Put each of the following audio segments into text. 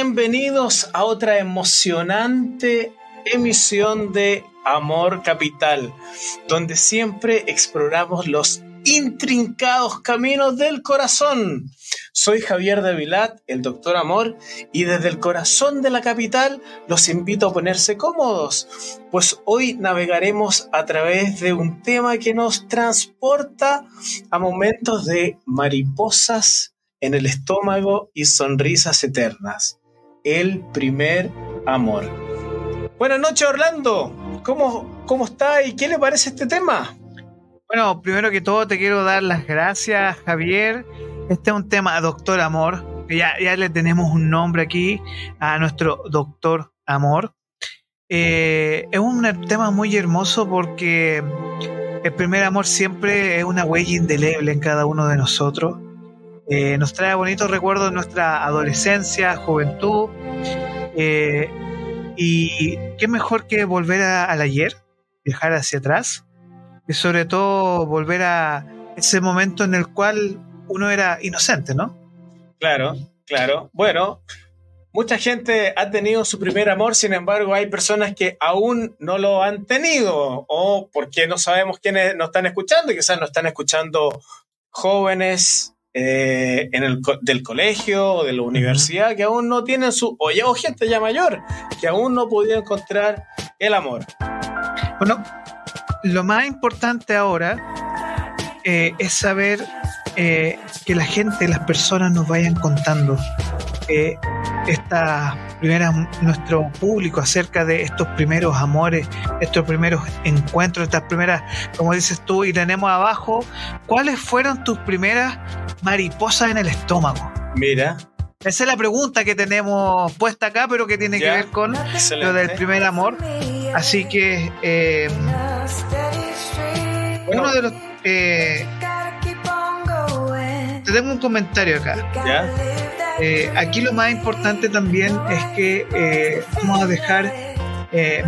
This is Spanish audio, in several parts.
bienvenidos a otra emocionante emisión de Amor Capital, donde siempre exploramos los intrincados caminos del corazón. Soy Javier de Vilat, el doctor Amor, y desde el corazón de la capital los invito a ponerse cómodos, pues hoy navegaremos a través de un tema que nos transporta a momentos de mariposas en el estómago y sonrisas eternas. El primer amor. Buenas noches, Orlando. ¿Cómo, cómo está y qué le parece este tema? Bueno, primero que todo te quiero dar las gracias, Javier. Este es un tema, Doctor Amor. Ya, ya le tenemos un nombre aquí a nuestro Doctor Amor. Eh, es un tema muy hermoso porque el primer amor siempre es una huella indeleble en cada uno de nosotros. Eh, nos trae bonitos recuerdos de nuestra adolescencia, juventud. Eh, y qué mejor que volver al ayer, viajar hacia atrás y sobre todo volver a ese momento en el cual uno era inocente, ¿no? Claro, claro. Bueno, mucha gente ha tenido su primer amor, sin embargo hay personas que aún no lo han tenido o porque no sabemos quiénes nos están escuchando, quizás nos están escuchando jóvenes eh, en el, del colegio o de la universidad que aún no tienen su, o, ya, o gente ya mayor, que aún no podido encontrar el amor. Bueno, lo más importante ahora eh, es saber eh, que la gente, las personas nos vayan contando eh, esta primera, nuestro público acerca de estos primeros amores, estos primeros encuentros, estas primeras, como dices tú, y tenemos abajo, ¿cuáles fueron tus primeras mariposas en el estómago? Mira, esa es la pregunta que tenemos puesta acá, pero que tiene que ver con lo del primer amor. Así que eh, uno de los eh, tenemos un comentario acá. Eh, aquí lo más importante también es que vamos a dejar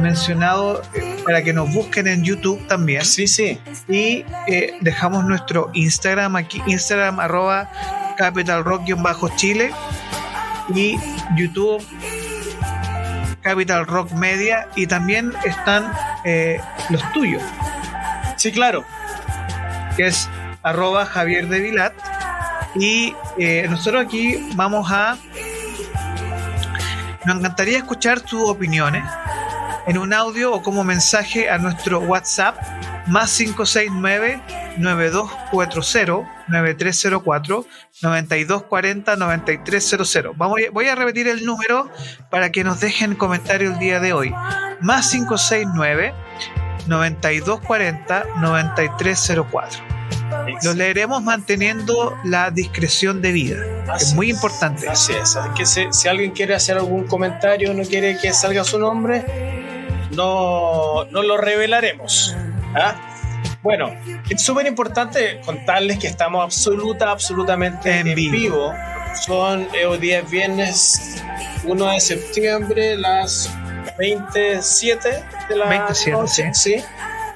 mencionado para que nos busquen en YouTube también. Sí, sí. Y dejamos nuestro Instagram aquí, Instagram arroba Capital Rock-Chile y YouTube Capital Rock Media y también están eh, los tuyos. Sí, claro. Que es arroba Javier de Vilat. Y eh, nosotros aquí vamos a... Nos encantaría escuchar tus opiniones en un audio o como mensaje a nuestro WhatsApp más 569 9240 9304 9240 9300. Vamos, voy a repetir el número para que nos dejen comentario el día de hoy. Más 569 9240 9304. Lo leeremos manteniendo la discreción de vida. es muy importante. Así es. Que si, alguien quiere hacer algún comentario, no quiere que salga su nombre, no, no lo revelaremos. ¿ah? Bueno, es súper importante contarles que estamos absoluta, absolutamente en, vivo. Son eh, hoy día viernes 1 de septiembre, las 27 de la 27, noche. Sí.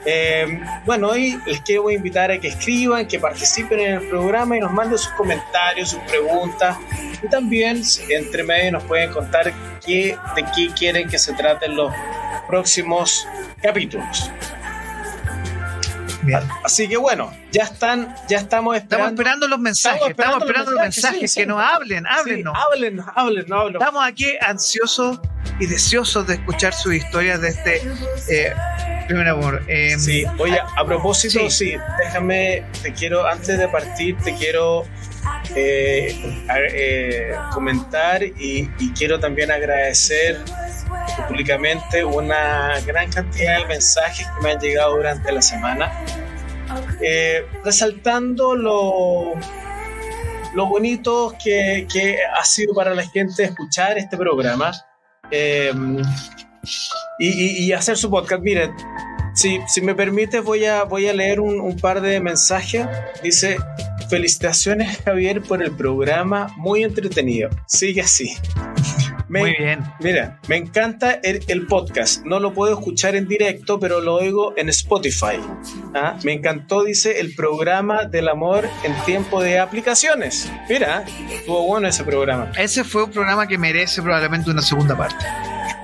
Eh, bueno, hoy les quiero invitar a que escriban, que participen en el programa y nos manden sus comentarios, sus preguntas. Y también, entre medio, nos pueden contar qué, de qué quieren que se traten los próximos capítulos. Así que bueno, ya están, ya estamos esperando. Estamos esperando los mensajes, estamos esperando, los mensajes, que nos hablen, háblenos. háblenos, háblenos, Estamos aquí ansiosos y deseosos de escuchar sus historias de este eh, primer amor. Em, sí, oye, a propósito, sí. déjame, te quiero, antes de partir, te quiero eh, eh, comentar y, y quiero también agradecer públicamente una gran cantidad de mensajes que me han llegado durante la semana, eh, resaltando lo, lo bonito que, que, ha sido para la gente escuchar este programa y, y, hacer su podcast. Miren, si, si me permite voy a, voy a leer un, un par de mensajes. Dice, felicitaciones Javier por el programa, muy entretenido. Sigue así. Muy bien. Mira, me encanta el, podcast. No lo puedo escuchar en directo, pero lo oigo en Spotify. ¿Ah? Me encantó, dice, el programa del amor en tiempo de aplicaciones. Mira, estuvo bueno ese programa. Ese fue un programa que merece probablemente una segunda parte.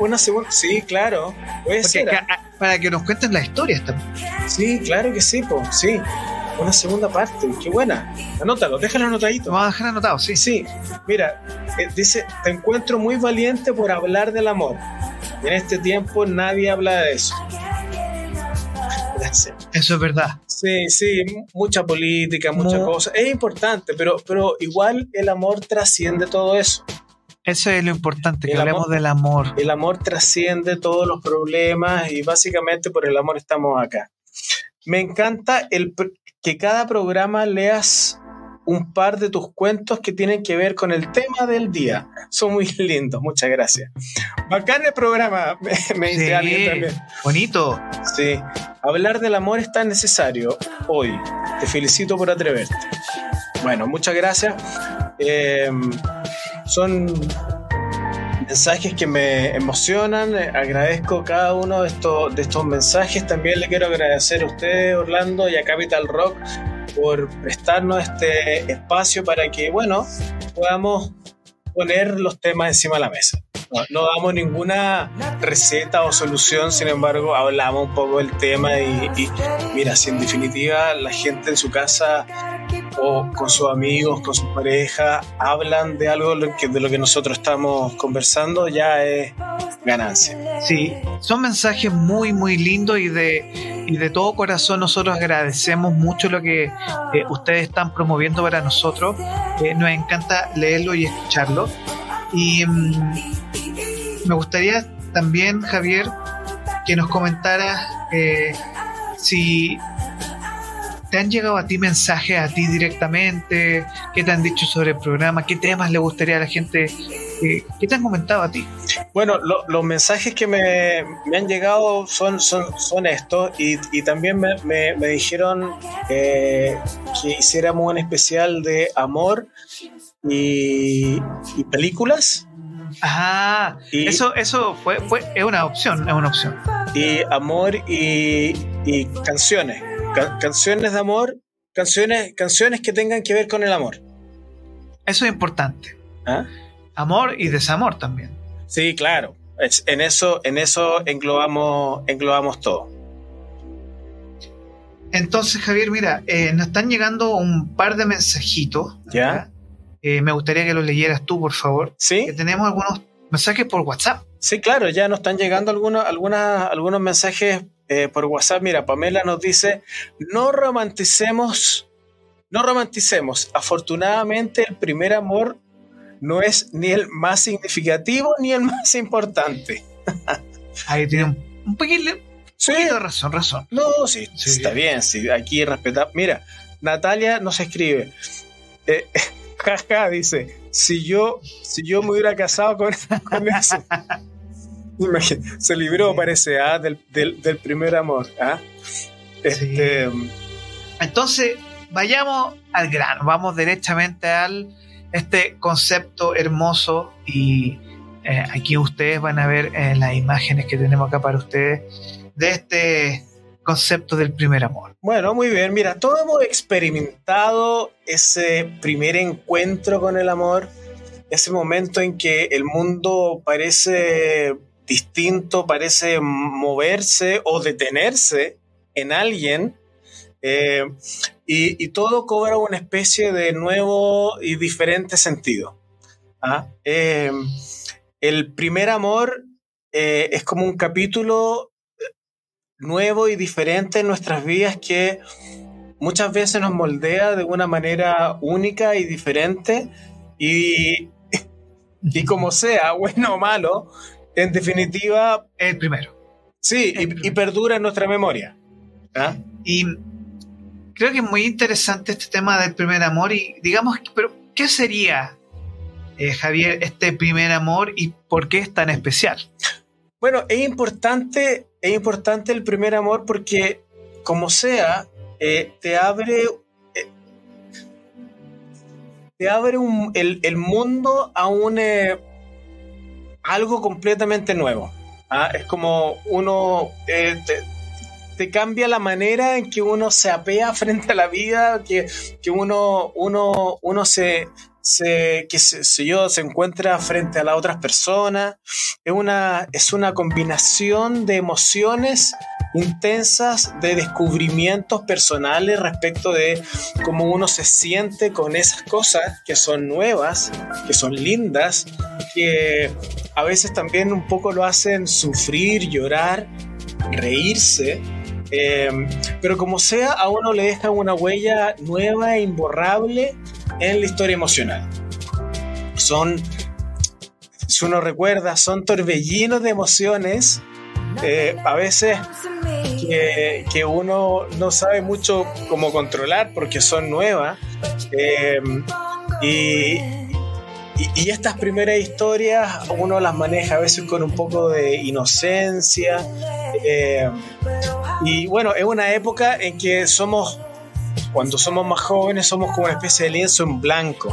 Una segunda, sí, claro. Puede ser. ¿ah? para que nos cuenten la historia también. Sí, claro que sí, po, sí una segunda parte. Qué buena. Anótalo, déjalo anotadito. Vamos a dejar anotado, sí. Sí. Mira, eh, dice, te encuentro muy valiente por hablar del amor. en este tiempo nadie habla de eso. Eso es verdad. Sí, sí, mucha política, muchas cosas. Es importante, pero, pero igual el amor trasciende todo eso. Eso es lo importante, que hablemos del amor. El amor trasciende todos los problemas y básicamente por el amor estamos acá. Me encanta el, que cada programa leas un par de tus cuentos que tienen que ver con el tema del día. Son muy lindos, muchas gracias. Bacán el programa, me, dice alguien también. Bonito. Sí. Hablar del amor es tan necesario hoy. Te felicito por atreverte. Bueno, muchas gracias. Em, son mensajes que me emocionan. Agradezco cada uno de estos, de estos mensajes. También le quiero agradecer a ustedes, Orlando, y a Capital Rock por prestarnos este espacio para que, bueno, podamos poner los temas encima de la mesa. No, damos ninguna receta o solución, sin embargo, hablamos un poco del tema y, mira, si en definitiva la gente en su casa o con sus amigos, con su pareja, hablan de algo de lo que nosotros estamos conversando, ya es ganancia. Sí, son mensajes muy, muy lindos y de, y de todo corazón nosotros agradecemos mucho lo que eh, ustedes están promoviendo para nosotros. Eh, nos encanta leerlo y escucharlo. Y mm, me gustaría también, Javier, que nos comentaras eh, si ¿Te han llegado a ti mensajes a ti directamente? ¿Qué te han dicho sobre el programa? ¿Qué temas le gustaría a la gente? Eh, ¿Qué te han comentado a ti? Bueno, los mensajes que me, han llegado son, son, son estos y, también me, dijeron eh, que hiciéramos un especial de amor y, películas. Ah, eso, eso fue, fue, es una opción, es una opción. Y amor y, y canciones canciones de amor, canciones, canciones que tengan que ver con el amor. Eso es importante. ¿Ah? Amor y desamor también. Sí, claro. en eso, en eso englobamos, englobamos todo. Entonces, Javier, mira, eh, nos están llegando un par de mensajitos. ¿Ya? Eh, me gustaría que los leyeras tú, por favor. Sí. Que tenemos algunos mensajes por WhatsApp. Sí, claro, ya nos están llegando algunos, algunos mensajes eh, por WhatsApp. Mira, Pamela nos dice, no romanticemos, no romanticemos. Afortunadamente el primer amor no es ni el más significativo ni el más importante. Ahí tiene un, poquito, de razón, razón. No, sí, está bien, sí, aquí respetamos. Mira, Natalia nos escribe, eh, jaja, dice, si yo, si yo me hubiera casado con, con ese, se libró, parece, ¿ah? del, primer amor. ¿ah? Este, Entonces, vayamos al grano, vamos directamente al este concepto hermoso y eh, aquí ustedes van a ver eh, las imágenes que tenemos acá para ustedes de este concepto del primer amor. Bueno, muy bien, mira, todos hemos experimentado ese primer encuentro con el amor, ese momento en que el mundo parece distinto parece moverse o detenerse en alguien eh, y, todo cobra una especie de nuevo y diferente sentido. ¿ah? Eh, el primer amor eh, es como un capítulo nuevo y diferente en nuestras vidas que muchas veces nos moldea de una manera única y diferente y, y como sea, bueno o malo, en definitiva, el primero. Sí, y, perdura en nuestra memoria. ¿ah? Y creo que es muy interesante este tema del primer amor y digamos, pero ¿qué sería, eh, Javier, este primer amor y por qué es tan especial? Bueno, es importante, es importante el primer amor porque, como sea, eh, te abre eh, te abre el, mundo a un, algo completamente nuevo. ¿ah? Es como uno eh, te, cambia la manera en que uno se apea frente a la vida, que, que uno, uno, uno se, se, que se, yo, se encuentra frente a las otras personas. Es una, es una combinación de emociones intensas, de descubrimientos personales respecto de cómo uno se siente con esas cosas que son nuevas, que son lindas, que a veces también un poco lo hacen sufrir, llorar, reírse. Eh, pero como sea, a uno le deja una huella nueva e imborrable en la historia emocional. Son, si uno recuerda, son torbellinos de emociones, eh, a veces que, uno no sabe mucho cómo controlar porque son nuevas. Eh, y, y, estas primeras historias uno las maneja a veces con un poco de inocencia. Eh, y bueno, es una época en que somos cuando somos más jóvenes somos como una especie de lienzo en blanco.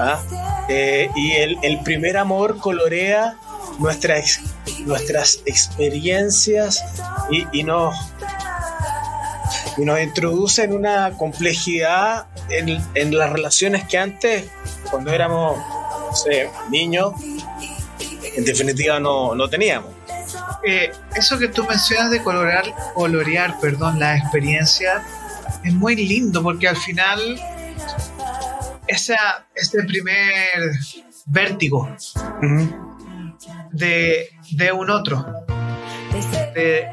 ¿ah? Eh, y el, primer amor colorea nuestras experiencias y, nos, y nos introduce en una complejidad en, las relaciones que antes, cuando éramos niños, en definitiva no, teníamos. Eh, eso que tú mencionas de colorear, colorear perdón, la experiencia es muy lindo porque al final esa, este primer vértigo de, un otro, de,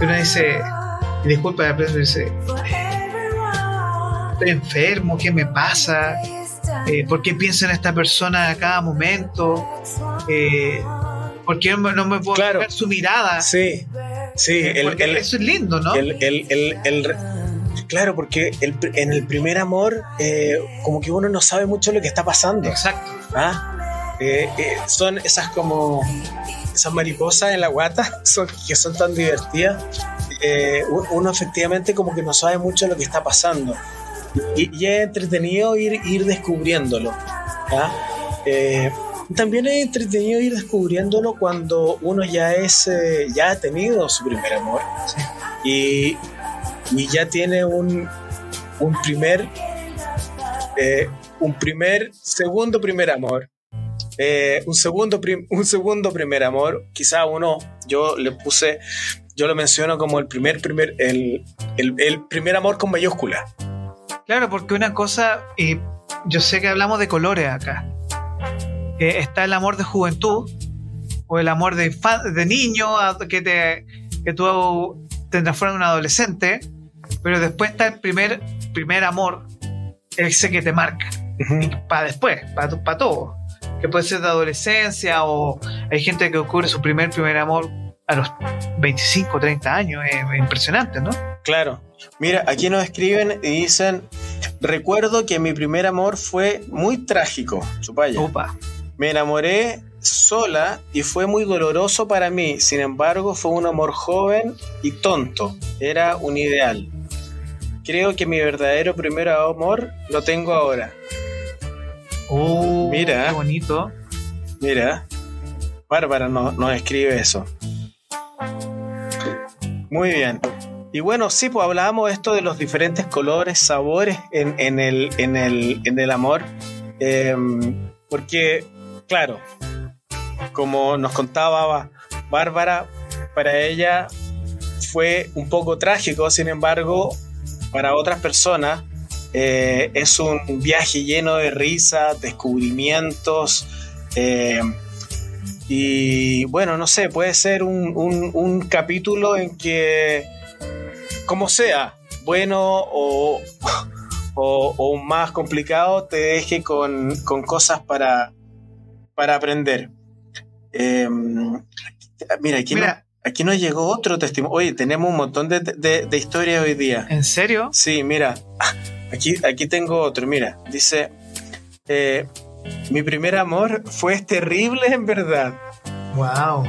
uno dice, disculpa, dice, estoy enfermo, ¿qué me pasa? Eh, ¿Por qué pienso en esta persona a cada momento? Eh, ¿Por qué no me puedo ver su mirada? Sí, sí. eso es lindo, ¿no? el, Claro, porque en el primer amor, eh, como que uno no sabe mucho lo que está pasando. Exacto. ¿Ah? Eh, eh, son esas como esas mariposas en la guata que son tan divertidas. uno efectivamente como que no sabe mucho lo que está pasando. Y, es entretenido ir, ir descubriéndolo. ¿ah? también es entretenido ir descubriéndolo cuando uno ya es ya ha tenido su primer amor y, y ya tiene un, un primer, eh, un primer, segundo primer amor. Eh, un, segundo un segundo primer amor, quizá uno, yo le puse, yo lo menciono como el primer, primer, el, el, primer amor con mayúscula. Claro, porque una cosa, y yo sé que hablamos de colores acá. Eh, está el amor de juventud o el amor de, de niño que, te, que tú te transformas en un adolescente pero después está el primer, primer amor, ese que te marca. Para después, para, para todo. Que puede ser de adolescencia o hay gente que ocurre su primer, primer amor a los 25, 30 años. Es, impresionante, ¿no? Claro. Mira, aquí nos escriben y dicen, recuerdo que mi primer amor fue muy trágico. Chupaya. Me enamoré sola y fue muy doloroso para mí. Sin embargo, fue un amor joven y tonto. Era un ideal. Creo que mi verdadero primer amor lo tengo ahora. Oh, mira. Qué bonito. Mira. Bárbara nos no escribe eso. Muy bien. Y bueno, sí, pues hablábamos esto de los diferentes colores, sabores en, el, en, el, en el amor. Em, porque, claro, como nos contaba Bárbara, para ella fue un poco trágico, sin embargo, para otras personas eh, es un viaje lleno de risas, descubrimientos. Eh, y bueno, no sé, puede ser un, capítulo en que, como sea, bueno o, o, más complicado, te deje con, con cosas para, para aprender. Eh, mira, aquí mira, Aquí nos llegó otro testimonio. Oye, tenemos un montón de, de, historias hoy día. ¿En serio? Sí, mira. Aquí, aquí tengo otro. Mira, dice: eh, Mi primer amor fue terrible en verdad. ¡Wow!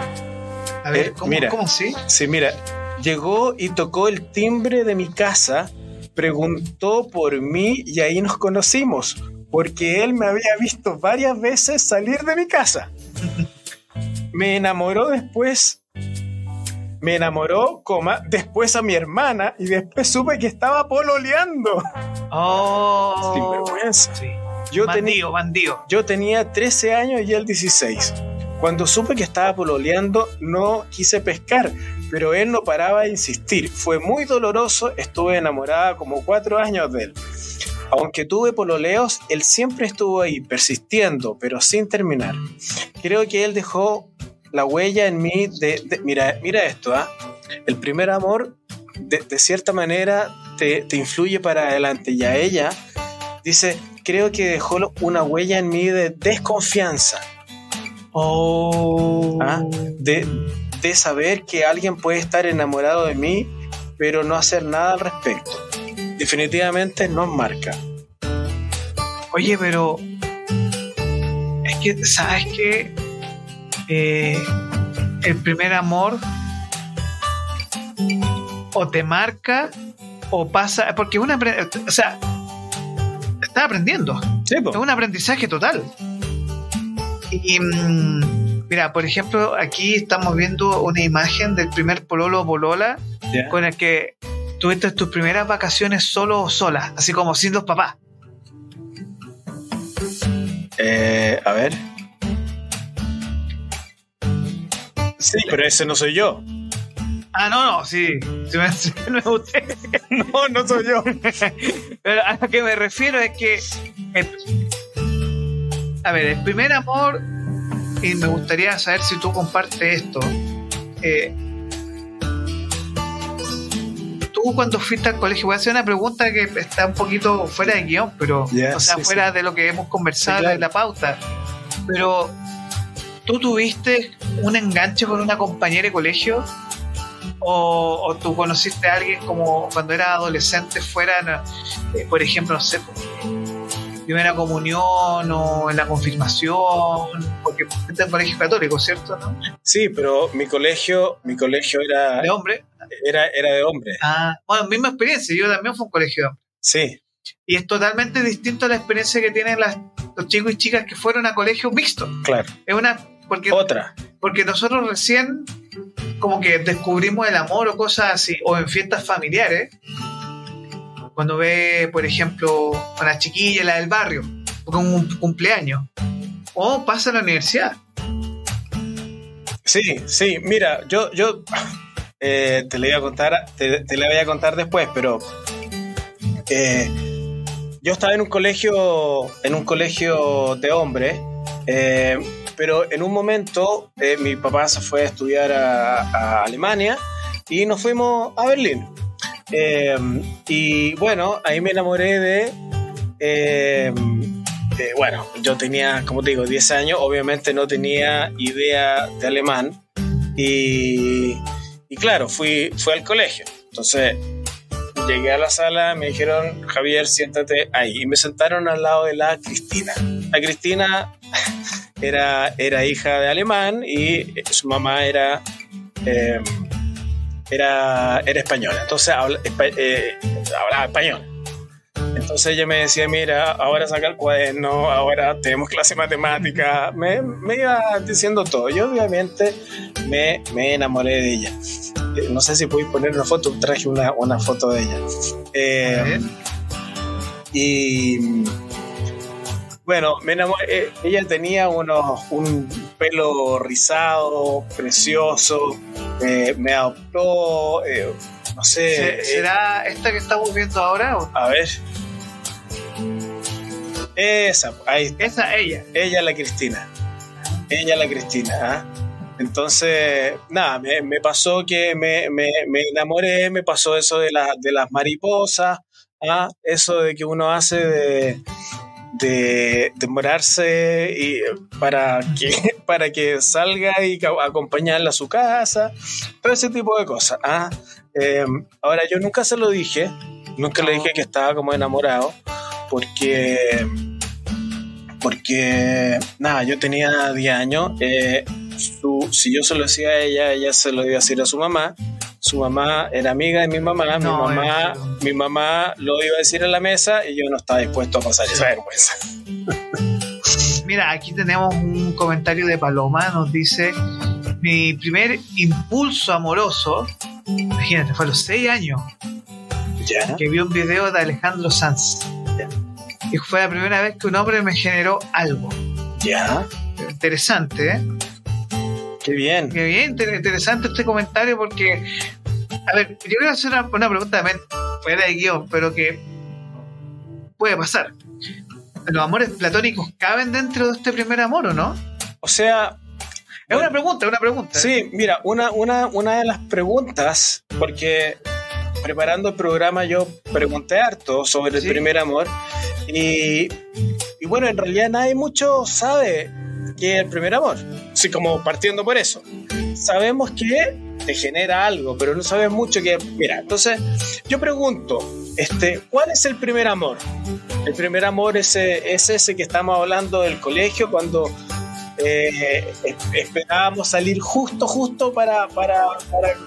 A ver, eh, ¿cómo, mira, ¿cómo sí? Sí, mira. Llegó y tocó el timbre de mi casa, preguntó por mí y ahí nos conocimos, porque él me había visto varias veces salir de mi casa. me enamoró después. Me enamoró, coma, después a mi hermana y después supe que estaba pololeando. Oh. Sin vergüenza. Sí. Yo, bandido, tenía, bandido. yo tenía 13 años y él 16. Cuando supe que estaba pololeando, no quise pescar, pero él no paraba de insistir. Fue muy doloroso, estuve enamorada como cuatro años de él. Aunque tuve pololeos, él siempre estuvo ahí, persistiendo, pero sin terminar. Creo que él dejó la huella en mí de... mira, mira esto, ¿ah? El primer amor, de, de cierta manera, te, te influye para adelante. Y a ella, dice, creo que dejó una huella en mí de desconfianza. Oh. ¿ah? De, de saber que alguien puede estar enamorado de mí, pero no hacer nada al respecto. Definitivamente nos marca. Oye, pero. Es que, ¿sabes qué? Eh, el primer amor. O te marca. O pasa. Porque una. O sea. Estás aprendiendo. Sí, po. Es un aprendizaje total. Y mm, mira, por ejemplo, aquí estamos viendo una imagen del primer pololo polola con el que tuviste tus primeras vacaciones solo o sola, así como sin los papás. Eh, a ver. Sí, pero ese no soy yo. Ah, no, no, sí. sí me- es usted. No, no soy yo. Pero a lo que me refiero es que. el- a ver, el primer amor, y me gustaría saber si tú compartes esto. eh, tú cuando fuiste al colegio, voy a hacer una pregunta que está un poquito fuera de guion, pero, o sea, sí, fuera de lo que hemos conversado Sí, claro. en la pauta. Pero, ¿tú tuviste un enganche con una compañera de colegio? O, o tú conociste a alguien como cuando era adolescente fuera, eh, por ejemplo, no sé, primera comunión o en la confirmación, porque fuiste en colegio católico, ¿cierto? ¿no? Sí, pero mi colegio, mi colegio era, De hombre. era, era de hombre. Ah, bueno, misma experiencia, yo también fui a un colegio de hombre. Sí, Y es totalmente distinto a la experiencia que tienen las, los chicos y chicas que fueron a colegio mixto. claro. Es una. Porque, Otra. porque nosotros recién como que descubrimos el amor o cosas así, o en fiestas familiares, cuando ve, por ejemplo, a la chiquilla, la del barrio, o con un cumpleaños, o pasa en la universidad. Sí, sí, mira, yo, yo eh, te le voy a contar, te, te la voy a contar después, pero eh, yo estaba en un colegio, en un colegio de hombres, eh, pero en un momento eh, mi papá se fue a estudiar a, a Alemania y nos fuimos a Berlín. Eh, y bueno, ahí me enamoré de eh, eh, bueno, yo tenía, como te digo, 10 años, obviamente no tenía idea de alemán y, y claro, fui, fui al colegio. Entonces llegué a la sala, me dijeron, Javier, siéntate ahí. Y me sentaron al lado de la Cristina. La Cristina era, era hija de alemán y su mamá era... eh, era, era española, entonces habla- eh, hablaba español. Entonces ella me decía, mira, ahora saca el cuaderno, ahora tenemos clase de matemática. Me, me iba diciendo todo. Yo obviamente me, me enamoré de ella. Eh, No sé si podéis poner una foto, traje una, una foto de ella. Eh, y bueno, me enamoré. eh, Ella tenía unos, un pelo rizado, precioso. eh, me adoptó, eh, no sé. ¿Se- ¿Será esta que estamos viendo ahora? o- a ver. Esa, ahí. Esa, ella. Ella la Cristina. Ella la Cristina. ¿ah? Entonces, nada, me, me pasó que me, me, me enamoré, me pasó eso de, la, de las mariposas, ¿ah? eso de que uno hace de, de demorarse y para que, para que salga y acompañarla a su casa, todo ese tipo de cosas. ¿ah? Eh, ahora, yo nunca se lo dije, nunca le dije que estaba como enamorado, porque porque nada, yo tenía 10 años. eh, su- si yo se lo decía a ella, ella se lo iba a decir a su mamá. Su mamá era amiga de mi mamá. No, mi mamá, mi mamá lo iba a decir en la mesa y yo no estaba dispuesto a pasar esa vergüenza. Mira, aquí tenemos un comentario de Paloma, nos dice, mi primer impulso amoroso, imagínate, fue a los 6 años, Ya. que vi un video de Alejandro Sanz. Y fue la primera vez que un hombre me generó algo. Ya. Interesante, ¿eh? Qué bien. Qué bien, inter- interesante este comentario porque, a ver, yo quiero hacer una, una pregunta también fuera de guion, pero que puede pasar. ¿Los amores platónicos caben dentro de este primer amor o no? O sea, Es una pregunta, es una pregunta. Sí, mira, una, una, una de las preguntas, porque preparando el programa yo pregunté harto sobre el primer amor y, y bueno, en realidad nadie mucho sabe qué es el primer amor, así como partiendo por eso. Sabemos que te genera algo, pero no sabes mucho que... Mira, entonces yo pregunto, este, ¿cuál es el primer amor? El primer amor es, es ese que estamos hablando del colegio cuando eh, es- esperábamos salir justo, justo para, para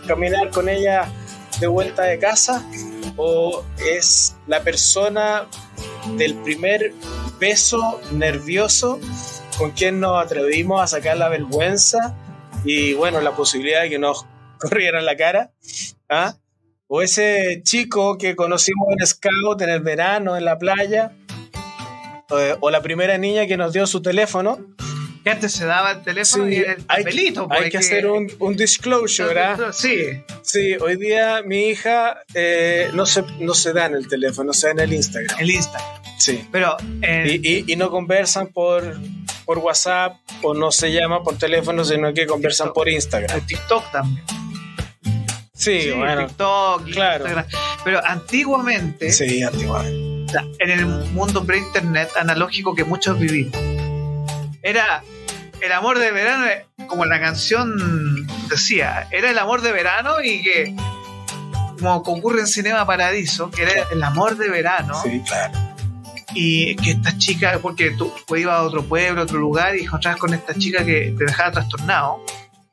caminar con ella de vuelta de casa? ¿O es la persona del primer beso nervioso con quien nos atrevimos a sacar la vergüenza y bueno, la posibilidad de que nos corrieran la cara? ¿Ah? ¿O ese chico que conocimos en Scout en el verano, en la playa? Eh, ¿O la primera niña que nos dio su teléfono? Que antes se daba el teléfono Sí, y era el hay, papelito. hay pues, que hacer un, un disclosure, ¿ah? Sí, Sí, hoy día mi hija eh, no, se, no se da en el teléfono, se da en el Instagram. el Insta. Sí. Pero eh, Y, y- y no conversan por, por WhatsApp o no se llama por teléfono, sino que conversan por Instagram. el TikTok también. Sí, Sí, bueno. TikTok, claro. Instagram. Pero antiguamente, Sí, antiguamente. en el mundo pre-internet analógico que muchos vivimos, era el amor de verano, eh, como la canción decía, era el amor de verano y que, como ocurre en Cinema Paradiso, que era el amor de verano, Sí, claro. y que esta chica, porque tú ibas a otro pueblo, a otro lugar y encontrabas con esta chica que te dejaba trastornado.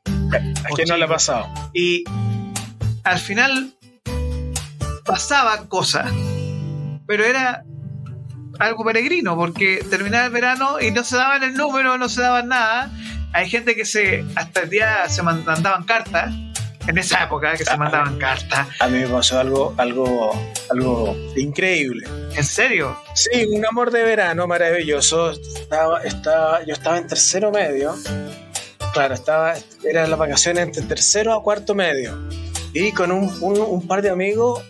¿A quién no le ha pasado? Y al final pasaban cosas, pero era algo peregrino, porque terminaba el verano y no se daban el número, no se daban nada. Hay gente que se hasta el día se man- mandaban cartas, en esa época que se mandaban cartas. A mí me pasó algo, algo, algo increíble. ¿En serio? Sí, un amor de verano maravilloso. Estaba, estaba, yo estaba en tercero medio. Claro, estaba, eran las vacaciones entre tercero a cuarto medio. Y con un, un- un par de amigos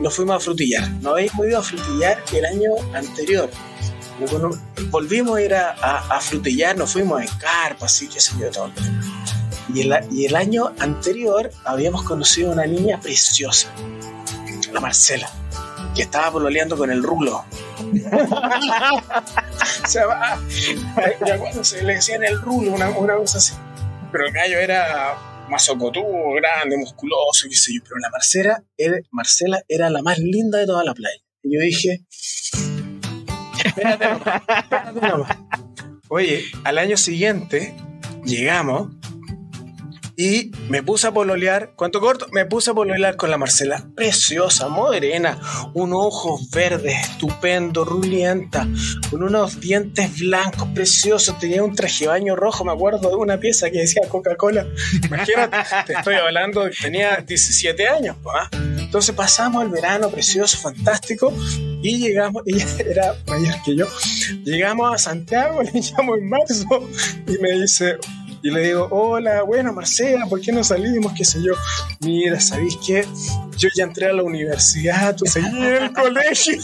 nos fuimos a frutillar. No habíamos ido a frutillar el año anterior. Volvimos a ir a, a- a frutillar, nos fuimos en carpa, así que se yo todo. Y el, y el año anterior habíamos conocido a una niña preciosa, la Marcela que estaba pololeando con el rulo. o sea, se le decían el rulo, una, una cosa así. Pero el gallo era mazocotudo, grande, musculoso, qué sé yo. Pero la Marcela era, Marcela era la más linda de toda la playa. Y yo dije, espérate nomás, espérate nomás. Oye, al año siguiente llegamos y me puse a pololear, ¿cuánto corto? Me puse a pololear con la Marcela, preciosa, morena, unos ojos verdes, estupendo, rulienta, con unos dientes blancos, preciosos, tenía un traje baño rojo, me acuerdo de una pieza que decía Coca-Cola. Imagínate, te estoy hablando, tenía 17 años, ¿ah? Entonces pasamos el verano precioso, fantástico, y llegamos, ella era mayor que yo, llegamos a Santiago, le llamo en marzo, y me dice, y le digo, hola, bueno, Marcela, ¿por qué no salimos? ¿Qué sé yo? Mira, ¿sabéis qué? Yo ya entré a la universidad, tú seguís en el colegio.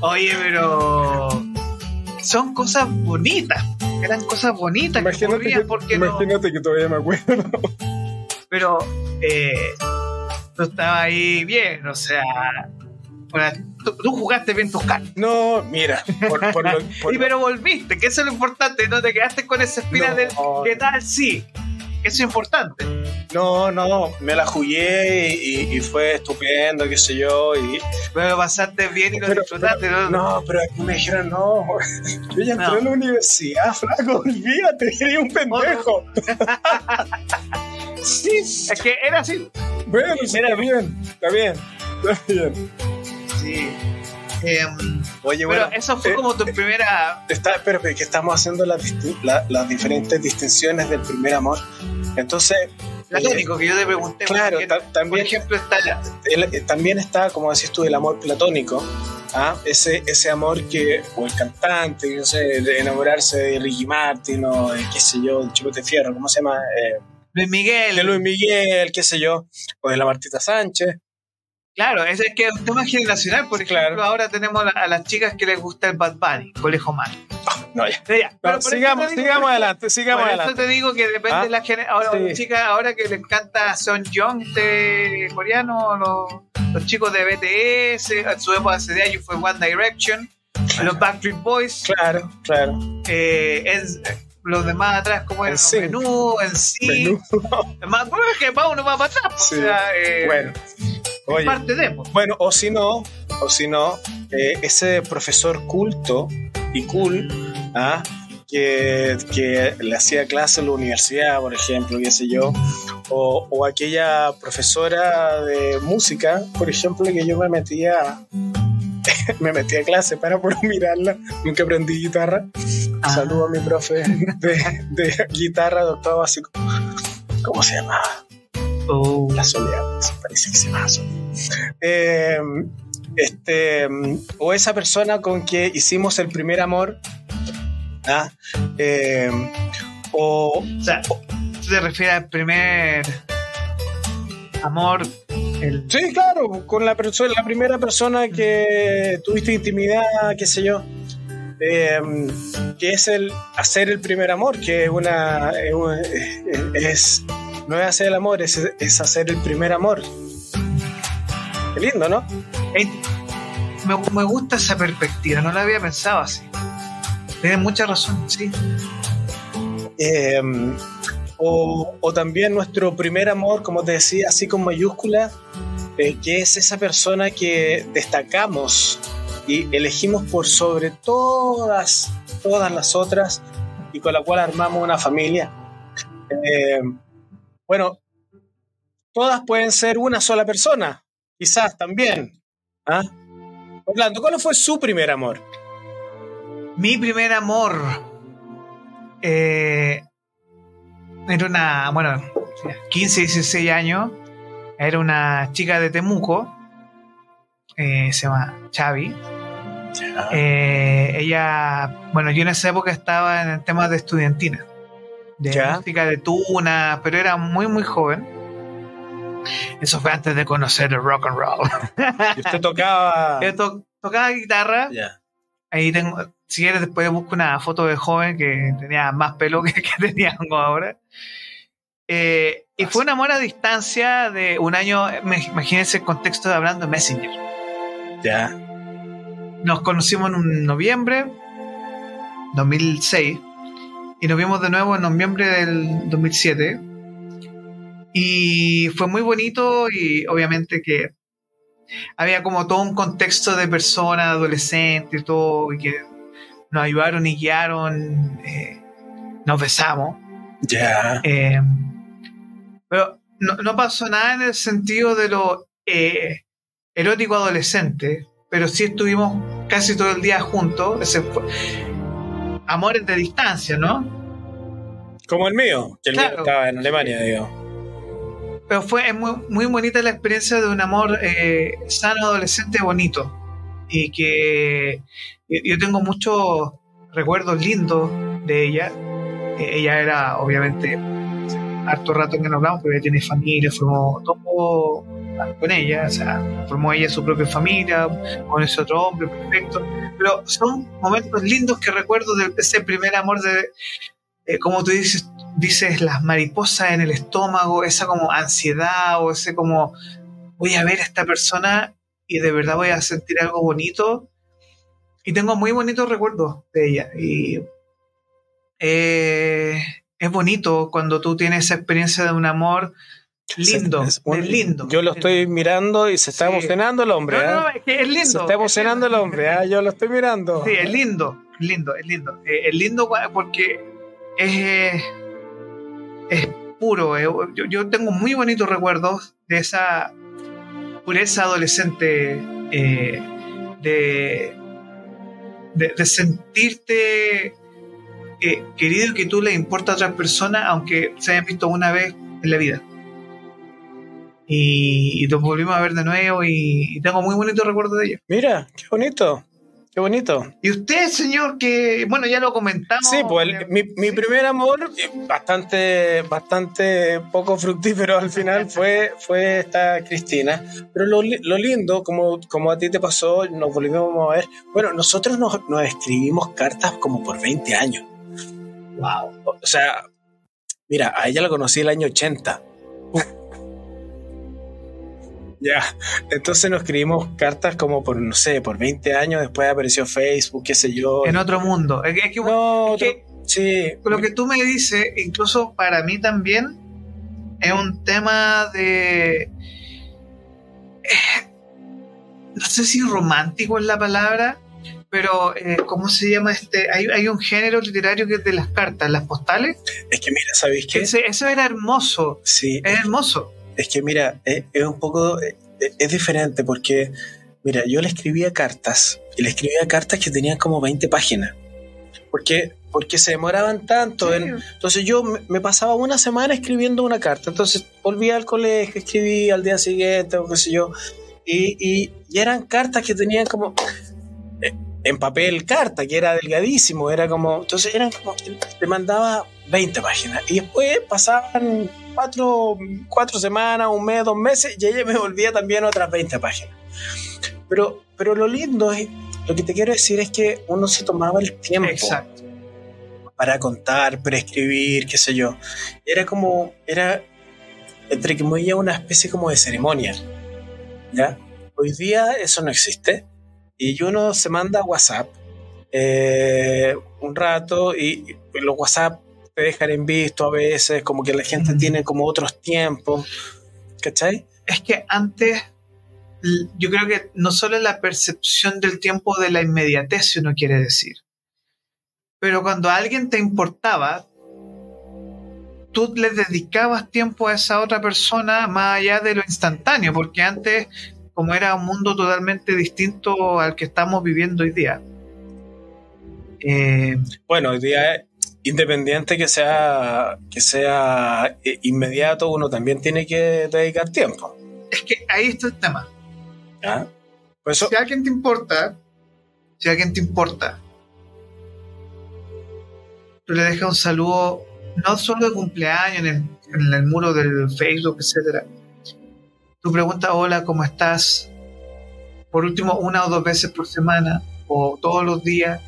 Oye, pero son cosas bonitas. Eran cosas bonitas que Imagínate ocurrían que, porque no. imagínate que todavía me acuerdo. Pero eh, tú estabas ahí bien, o sea. bueno, tú, tú jugaste bien tus cartas. No, mira, por, por lo, por Y pero volviste, que eso es lo importante, no te quedaste con esa espina No. del ¿qué tal? Sí, eso es importante. no, no, me la jugué y, y fue estupendo, qué sé yo, y Pero pasaste bien y lo Pero- disfrutaste. ¿no? No, pero aquí me dijeron, no, yo ya entré No. a la universidad, flaco, olvídate, eres un pendejo. Sí, es que era así. Bueno, sí, está bien, está bien, está bien. Sí. Em, Oye, bueno. Pero eso fue eh, como tu eh, primera. Está, pero que estamos haciendo las, las diferentes distinciones del primer amor. Entonces. Platónico, que yo te pregunté. Claro, también. Por ejemplo, está. también está, como decís tú, el amor platónico. ¿ah? Ese, ese amor que. O el cantante, no sé, de enamorarse de Ricky Martin o, qué sé yo, de Chico de Fierro, ¿cómo se llama? Eh, Luis Miguel. De Luis Miguel, qué sé yo. O de la Martita Sánchez. Claro, ese es que es un tema generacional. Por ejemplo, ahora tenemos a las chicas que les gusta el Bad Bunny, Colegio Mal. no, ya. Pero sigamos, sigamos adelante, sigamos por adelante. Eso te digo que depende de ¿Ah? la generación. Ahora, chicas, ahora que les encanta Son Young de coreano, los, los, chicos de BTS, en su época hace de años fue One Direction, los Backstreet Boys. Claro, claro. Eh, es, los demás atrás, como el menú, en sí. Menú. Más, que para uno va para atrás. Pues, o sea, eh, bueno. Oye, parte de. Pues. Bueno, o si no, o si no, eh, ese profesor culto y cool, ¿ah? Que, que, le hacía clase en la universidad, por ejemplo, qué sé yo, o, o, aquella profesora de música, por ejemplo, que yo me metía me metí a clase para poder mirarla. Nunca aprendí guitarra. Ah. Saludo a mi profe de, guitarra, doctor básico. ¿Cómo se llamaba? Oh. La soleada, parece que se llama eh, este, o esa persona con que hicimos el primer amor. ¿ah? Eh, o, o sea, te refieres al primer amor Sí, claro, con la, persona, la primera persona que tuviste intimidad, qué sé yo. Em, que es el hacer el primer amor, que es una. Es, no es hacer el amor, es, es hacer el primer amor. Qué lindo, ¿no? Me, me, gusta esa perspectiva, no la había pensado así. Tienes mucha razón, sí. Eh, o, también nuestro primer amor, como te decía, así con mayúscula, eh, que es esa persona que destacamos y elegimos por sobre todas, todas las otras y con la cual armamos una familia. Eh, bueno, todas pueden ser una sola persona, quizás también. ¿ah? Orlando, ¿cuál fue su primer amor? Mi primer amor. Eh, era una, bueno, 15, 16 años, era una chica de Temuco, eh, se llama Chavi. Eh, ella, bueno, yo en esa época estaba en el tema de estudiantina, de música de tuna, pero era muy, muy joven. Eso fue antes de conocer el rock and roll. ¿Y usted tocaba? Yo tocaba guitarra. Ahí tengo, si quieres después busco una foto de joven que tenía más pelo que, que tenía ahora. Eh, y fue un amor a distancia de un año, imagínense el contexto de hablando Messenger. Ya. Nos conocimos en noviembre 2006 y nos vimos de nuevo en noviembre del 2007. Y fue muy bonito y obviamente que había como todo un contexto de personas, adolescentes y todo, y que nos ayudaron y guiaron, eh, nos besamos. Ya. Eh, pero no, pasó nada en el sentido de lo eh, erótico adolescente, pero sí estuvimos casi todo el día juntos. Ese fue, amores de distancia, ¿no? Como el mío, que el mío estaba en Alemania, digo. Pero fue muy, muy bonita la experiencia de un amor eh, sano, adolescente, bonito. Y que yo tengo muchos recuerdos lindos de ella. E, ella era, obviamente, harto rato que no hablamos, pero ella tiene familia, fuimos todo con ella, o sea, formó ella su propia familia, con ese otro hombre, perfecto. Pero son momentos lindos que recuerdo de ese primer amor de, eh, como tú dices, dices, las mariposas en el estómago, esa como ansiedad o ese como, voy a ver a esta persona y de verdad voy a sentir algo bonito. Y tengo muy bonitos recuerdos de ella. Y eh, es bonito cuando tú tienes esa experiencia de un amor lindo, es, lindo. Yo lo estoy mirando y se está emocionando el hombre. No, no, ¿eh? es que es lindo. Se está emocionando el hombre, ¿eh? yo lo estoy mirando. Sí, es lindo, lindo, es lindo. Eh, es lindo porque es, es puro. Yo, yo, tengo muy bonitos recuerdos de esa pureza adolescente de, de, sentirte eh, querido y que tú le importa a otras personas, aunque se hayan visto una vez en la vida. Y, nos volvimos a ver de nuevo y, tengo muy bonitos recuerdos de ella. Mira, qué bonito. Qué bonito. Y usted, señor, que, bueno, ya lo comentamos. Sí, pues mi, mi primer amor, bastante, bastante poco fructífero al final, fue, fue esta Cristina. Pero lo, lo, lindo, como, como a ti te pasó, nos volvimos a ver. Bueno, nosotros nos, nos escribimos cartas como por 20 años. Wow. O sea, mira, a ella la conocí el año 80. Ya, entonces nos escribimos cartas como por, no sé, por 20 años, después apareció Facebook, qué sé yo. En otro mundo. Es que, no, sí. Lo que tú me dices, incluso para mí también, es un tema de... Eh, no sé si romántico es la palabra, pero eh, ¿cómo se llama este? Hay, hay, un género literario que es de las cartas, las postales. Es que mira, ¿sabéis qué? eso era hermoso. Sí. Es hermoso es que mira, es, un poco, es, diferente porque, mira, yo le escribía cartas y le escribía cartas que tenían como 20 páginas. Porque, porque se demoraban tanto. entonces yo me, pasaba una semana escribiendo una carta. Entonces volvía al colegio, escribía al día siguiente o qué sé yo. Y, y, eran cartas que tenían como eh, en papel carta, que era delgadísimo. Era como, entonces eran como, te mandaba 20 páginas. Y después pasaban cuatro, semanas, un mes, dos meses, y ella me volvía también otras 20 páginas. Pero, pero lo lindo es, lo que te quiero decir es que uno se tomaba el tiempo. Para contar, para escribir, qué sé yo. Era como, era entre que muy una especie como de ceremonia. ¿Ya? Hoy día eso no existe. Y uno se manda WhatsApp eh, un rato y los WhatsApp dejar en visto a veces, como que la gente tiene como otros tiempos, ¿cachai? Es que antes, yo creo que no solo es la percepción del tiempo de la inmediatez, si uno quiere decir, pero cuando alguien te importaba, tú le dedicabas tiempo a esa otra persona más allá de lo instantáneo, porque antes, como era un mundo totalmente distinto al que estamos viviendo hoy día. Eh, bueno, hoy día independiente que sea, que sea eh, inmediato, uno también tiene que dedicar tiempo. Es que ahí está el tema. Pues si alguien te importa, si alguien te importa, tú le dejas un saludo, no solo de cumpleaños, en el, muro del Facebook, etcétera. Tú preguntas, hola, ¿cómo estás? Por último, una o dos veces por semana, o todos los días,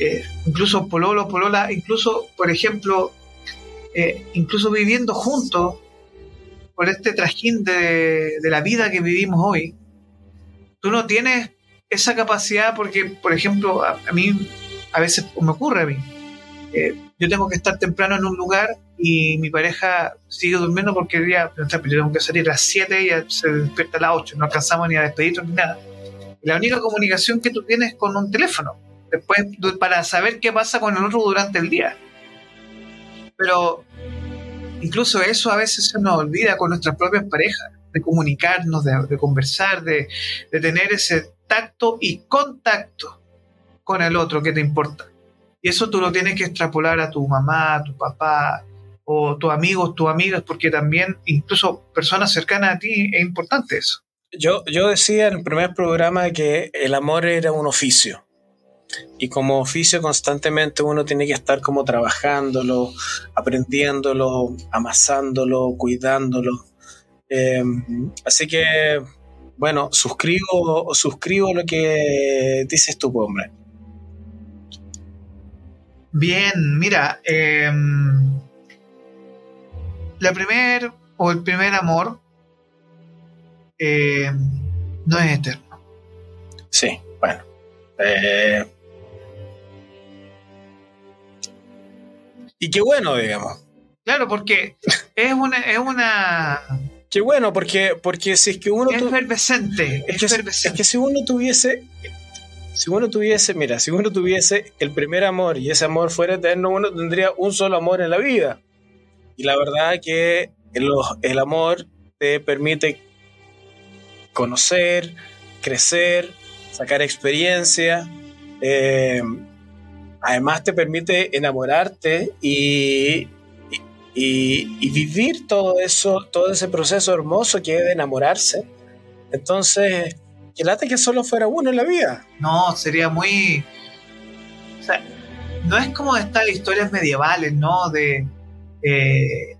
eh, incluso pololo, polola, incluso, por ejemplo, eh, incluso viviendo juntos por este trajín de, la vida que vivimos hoy, tú no tienes esa capacidad porque, por ejemplo, a, mí a veces me ocurre a mí. Eh, yo tengo que estar temprano en un lugar y mi pareja sigue durmiendo porque el día, yo tengo que salir a las 7 y se despierta a las 8, no alcanzamos ni a despedirnos ni nada. la única comunicación que tú tienes es con un teléfono después para saber qué pasa con el otro durante el día. Pero incluso eso a veces se nos olvida con nuestras propias parejas, de comunicarnos, de, conversar, de, tener ese tacto y contacto con el otro que te importa. Y eso tú lo tienes que extrapolar a tu mamá, a tu papá, o tus amigos, tus amigas, porque también incluso personas cercanas a ti es importante eso. Yo, yo decía en el primer programa que el amor era un oficio. Y como oficio constantemente uno tiene que estar como trabajándolo, aprendiéndolo, amasándolo, cuidándolo. Eh, así que, bueno, suscribo, suscribo lo que dices tú, pues, hombre. Bien, mira, em, la primer o el primer amor em, no es eterno. Sí, bueno. Eh, Y qué bueno, digamos. Claro, porque es una, es una Qué bueno, porque, porque si es que uno... Es efervescente. Es, es, que, si uno tuviese... Si uno tuviese, mira, si uno tuviese el primer amor y ese amor fuera eterno, uno tendría un solo amor en la vida. Y la verdad que el, el amor te permite conocer, crecer, sacar experiencia. Eh, además te permite enamorarte y, y, vivir todo eso, todo ese proceso hermoso que es de enamorarse. Entonces, que late que solo fuera uno en la vida. No, sería muy. No es como estas historias medievales, ¿no? De. Eh,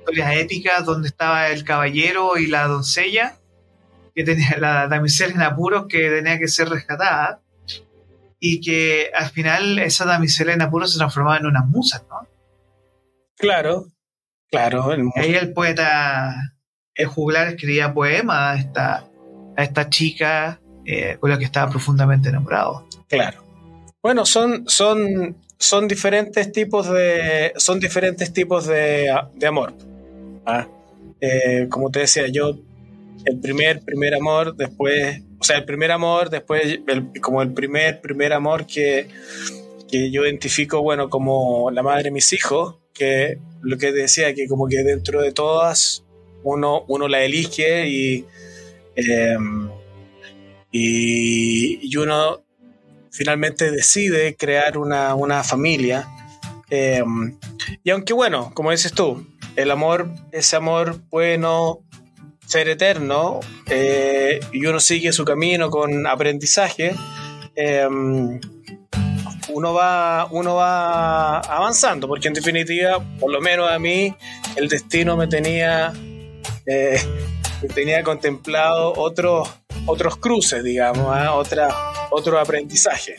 historias épicas donde estaba el caballero y la doncella, que tenía la damisela en apuros que tenía que ser rescatada, y que al final esa damisela en apuros se transformaba en una musa, ¿no? Claro, claro. El Ahí el poeta, el juglar escribía poemas a esta, a esta chica eh, con la que estaba profundamente enamorado. Claro. Bueno, son, son, son diferentes tipos de. Son diferentes tipos de, amor. ¿ah? Eh, como te decía, yo, el primer, primer amor, después. O sea, el primer amor, después, como el primer, primer amor que, que yo identifico, bueno, como la madre de mis hijos, que lo que decía, que como que dentro de todas uno, uno la elige y, em, y, uno finalmente decide crear una, familia. Em, y aunque bueno, como dices tú, el amor, ese amor puede no ser eterno eh, y uno sigue su camino con aprendizaje. Em, uno va, uno va avanzando, porque en definitiva, por lo menos a mí, el destino me tenía, eh, tenía contemplado otros, otros cruces, digamos, ¿ah? otra, otro aprendizaje.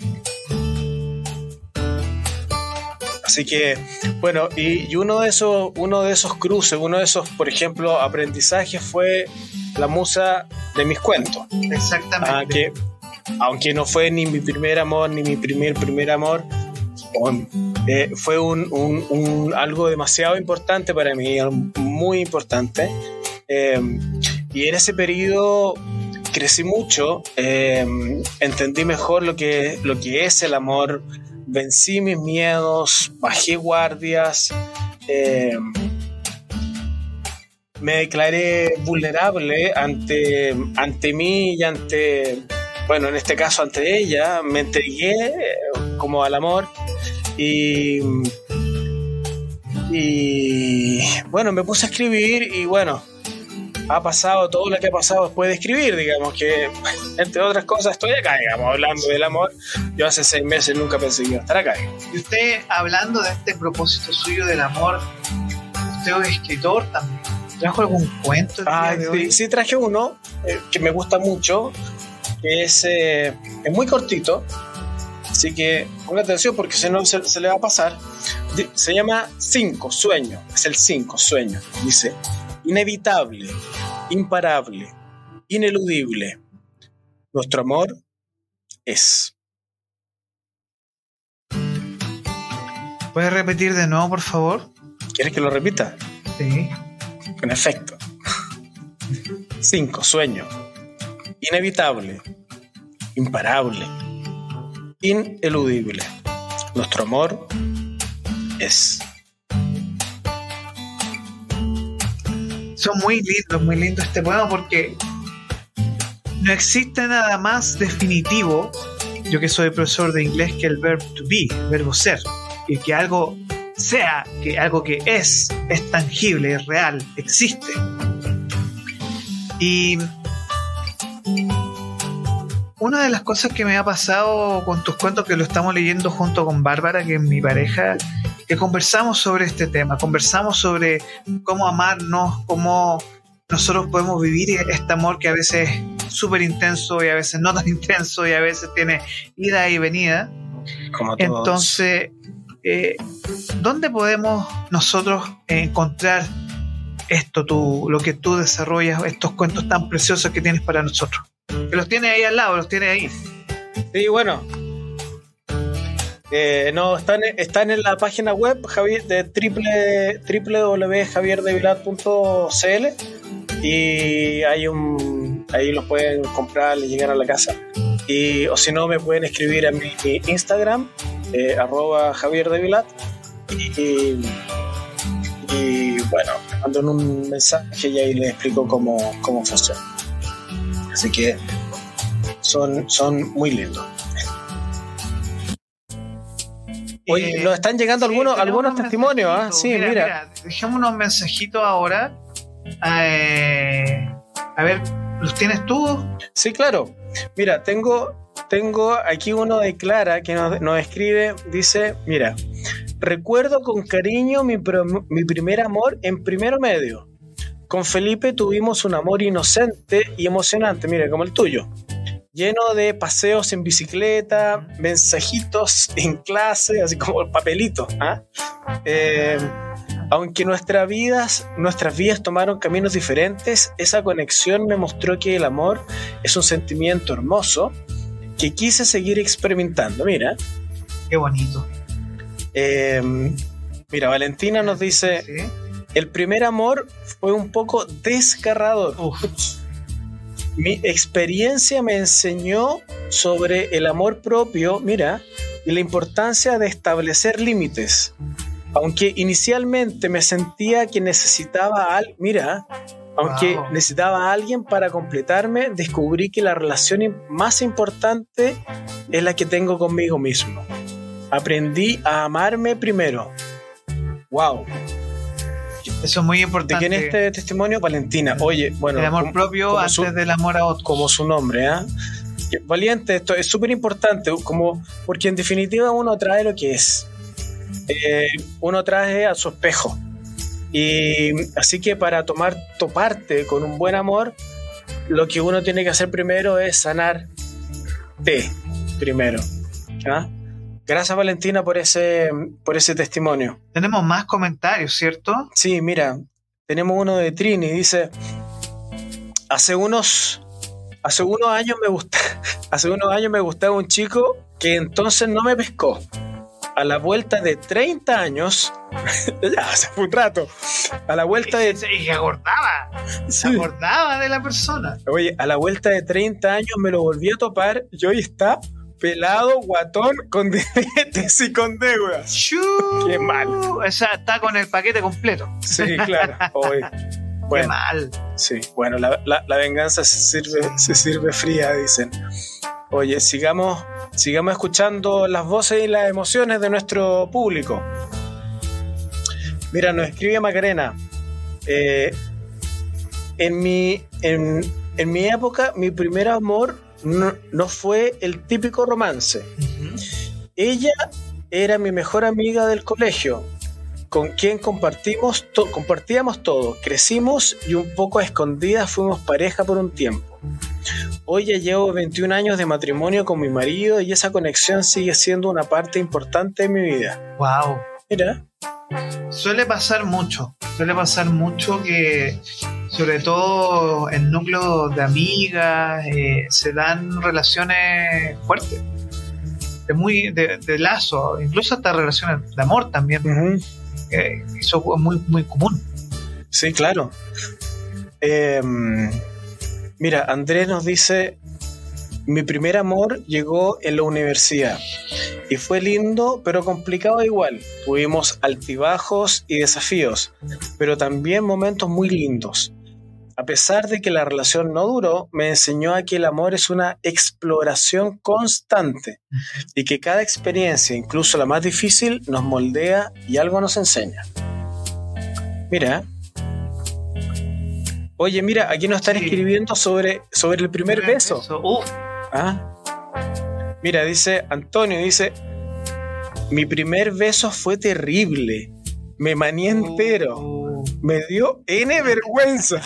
Así que, bueno, y, uno, de esos, uno de esos cruces, uno de esos, por ejemplo, aprendizajes fue la musa de mis cuentos. Exactamente. Ah, aunque no fue ni mi primer amor, ni mi primer primer amor, eh, fue un, algo demasiado importante para mí, muy importante. Eh, y en ese periodo crecí mucho, eh, entendí mejor lo que, lo que es el amor, vencí mis miedos, bajé guardias, me declaré vulnerable ante, ante mí y ante bueno, en este caso ante ella, me entregué eh, como al amor y, y bueno, me puse a escribir y bueno, ha pasado todo lo que ha pasado después de escribir, digamos que entre otras cosas estoy acá, digamos, hablando del amor. Yo hace seis meses nunca pensé que iba a estar acá. Y usted, hablando de este propósito suyo del amor, usted es escritor también. ¿Trajo algún cuento? Ah, sí, sí, traje uno eh, que me gusta mucho, es, eh, es muy cortito, así que ponga atención porque si no se, le va a pasar. Se llama Cinco, sueño, es el cinco, sueño. Dice, inevitable, imparable, ineludible. Nuestro amor es. ¿Puedes repetir de nuevo, por favor? ¿Quieres que lo repita? Sí. Con efecto. Cinco, sueño inevitable, imparable, ineludible. Nuestro amor es. Son muy lindos, muy lindo este poema porque no existe nada más definitivo, yo que soy profesor de inglés, que el verbo to be, el verbo ser, y que algo sea, que algo que es, es tangible, es real, existe. Y una de las cosas que me ha pasado con tus cuentos, que lo estamos leyendo junto con Bárbara, que es mi pareja, que conversamos sobre este tema, conversamos sobre cómo amarnos, cómo nosotros podemos vivir este amor que a veces es súper intenso y a veces no tan intenso y a veces tiene ida y venida. Entonces, eh, ¿dónde podemos nosotros encontrar esto, tú, lo que tú desarrollas, estos cuentos tan preciosos que tienes para nosotros? Que los tiene ahí al lado, los tiene ahí. Sí, bueno. Eh, no, están, están en la página web de triple, www.javierdevilat.cl y hay un ahí los pueden comprar y llegar a la casa. Y, o si no, me pueden escribir a mi, Instagram, eh, arroba Javier Y, y, bueno, me mandan un mensaje y ahí les explico cómo, cómo funciona. Así que son, son muy lindos. Oye, Eh, nos están llegando algunos, algunos unos testimonios, ¿ah? Sí, mira. Dejemos unos mensajitos ahora. Eh, a ver, ¿los tienes tú? Sí, claro. Mira, tengo, tengo aquí uno de Clara que nos, nos escribe, dice, mira, recuerdo con cariño mi, pro- mi primer amor en primero medio. Con Felipe tuvimos un amor inocente y emocionante, mira, como el tuyo. Lleno de paseos en bicicleta, mensajitos en clase, así como el papelito. ¿ah? Eh, aunque nuestras vidas, nuestras vidas tomaron caminos diferentes, esa conexión me mostró que el amor es un sentimiento hermoso que quise seguir experimentando. Mira, Qué bonito. eh, mira, Valentina nos dice, Sí. el primer amor fue un poco desgarrador. Uf. Mi experiencia me enseñó sobre el amor propio, mira, y la importancia de establecer límites. Aunque inicialmente me sentía que necesitaba al, mira, aunque Wow. necesitaba a alguien para completarme, descubrí que la relación más importante es la que tengo conmigo mismo. Aprendí a amarme primero. Wow. Eso es muy ¿De importante. quién es este testimonio? Valentina. Oye, bueno, el amor como- propio como antes su- del amor a otro. como su nombre, ¿ah? Valiente, esto es súper importante, como, porque en definitiva uno trae lo que es. Eh, uno trae a su espejo. Y así que para tomar toparte con un buen amor, lo que uno tiene que hacer primero es sanar te primero. ¿ah? Gracias Valentina por ese, por ese testimonio. Tenemos más comentarios, ¿cierto? Sí, mira, tenemos uno de Trini, dice, hace unos, hace unos años me gusta, hace unos años me gustaba un chico que entonces no me pescó. A la vuelta de 30 años, ya hace un rato, a la vuelta de, Y se acordaba. Se Sí. acordaba de la persona. oye, a la vuelta de 30 años me lo volví a topar y hoy está pelado, guatón, con diabetes y con deudas. Qué mal. O sea, está con el paquete completo. Sí, claro. Qué mal. Sí, bueno, la, la- la venganza se sirve, se sirve fría, dicen. Oye, sigamos, sigamos escuchando las voces y las emociones de nuestro público. Mira, nos escribe Macarena. eh, en, mi, en, en mi época, mi primer amor no, no fue el típico romance. Ella era mi mejor amiga del colegio, con quien compartimos to- compartíamos todo. Crecimos y un poco a escondidas fuimos pareja por un tiempo. Hoy ya llevo 21 años de matrimonio con mi marido y esa conexión sigue siendo una parte importante de mi vida. Wow. Mira, Suele pasar mucho. Suele pasar mucho que, sobre todo en núcleos de amigas, eh, se dan relaciones fuertes. De, muy, de, de lazo, incluso hasta relaciones de amor también. eso es muy, muy común. sí, claro. Em, mira, Andrés nos dice, mi primer amor llegó en la universidad y fue lindo, pero complicado igual. Tuvimos altibajos y desafíos, pero también momentos muy lindos. A pesar de que la relación no duró, me enseñó a que el amor es una exploración constante y que cada experiencia, incluso la más difícil, nos moldea y algo nos enseña. Mira. Oye, mira, aquí nos están Sí. escribiendo sobre, sobre el primer beso. Uf, Ah. Mira, dice Antonio, dice, mi primer beso fue terrible. Me mané entero. Uh, Me dio N vergüenza.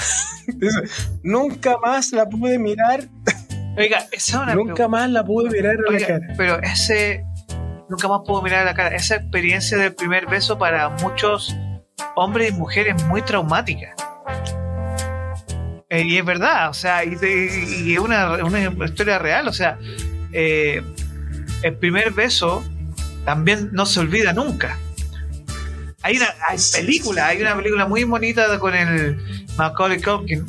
Nunca más la pude mirar. Oiga, esa es una Nunca más la pude mirar a la cara. pero ese nunca más puedo mirar a la cara. Esa experiencia del primer beso para muchos hombres y mujeres es muy traumática. Eh, y es verdad, o sea, y es una, una historia real, o sea, eh, el primer beso también no se olvida nunca. Hay una hay película, hay una película muy bonita con el Macaulay Culkin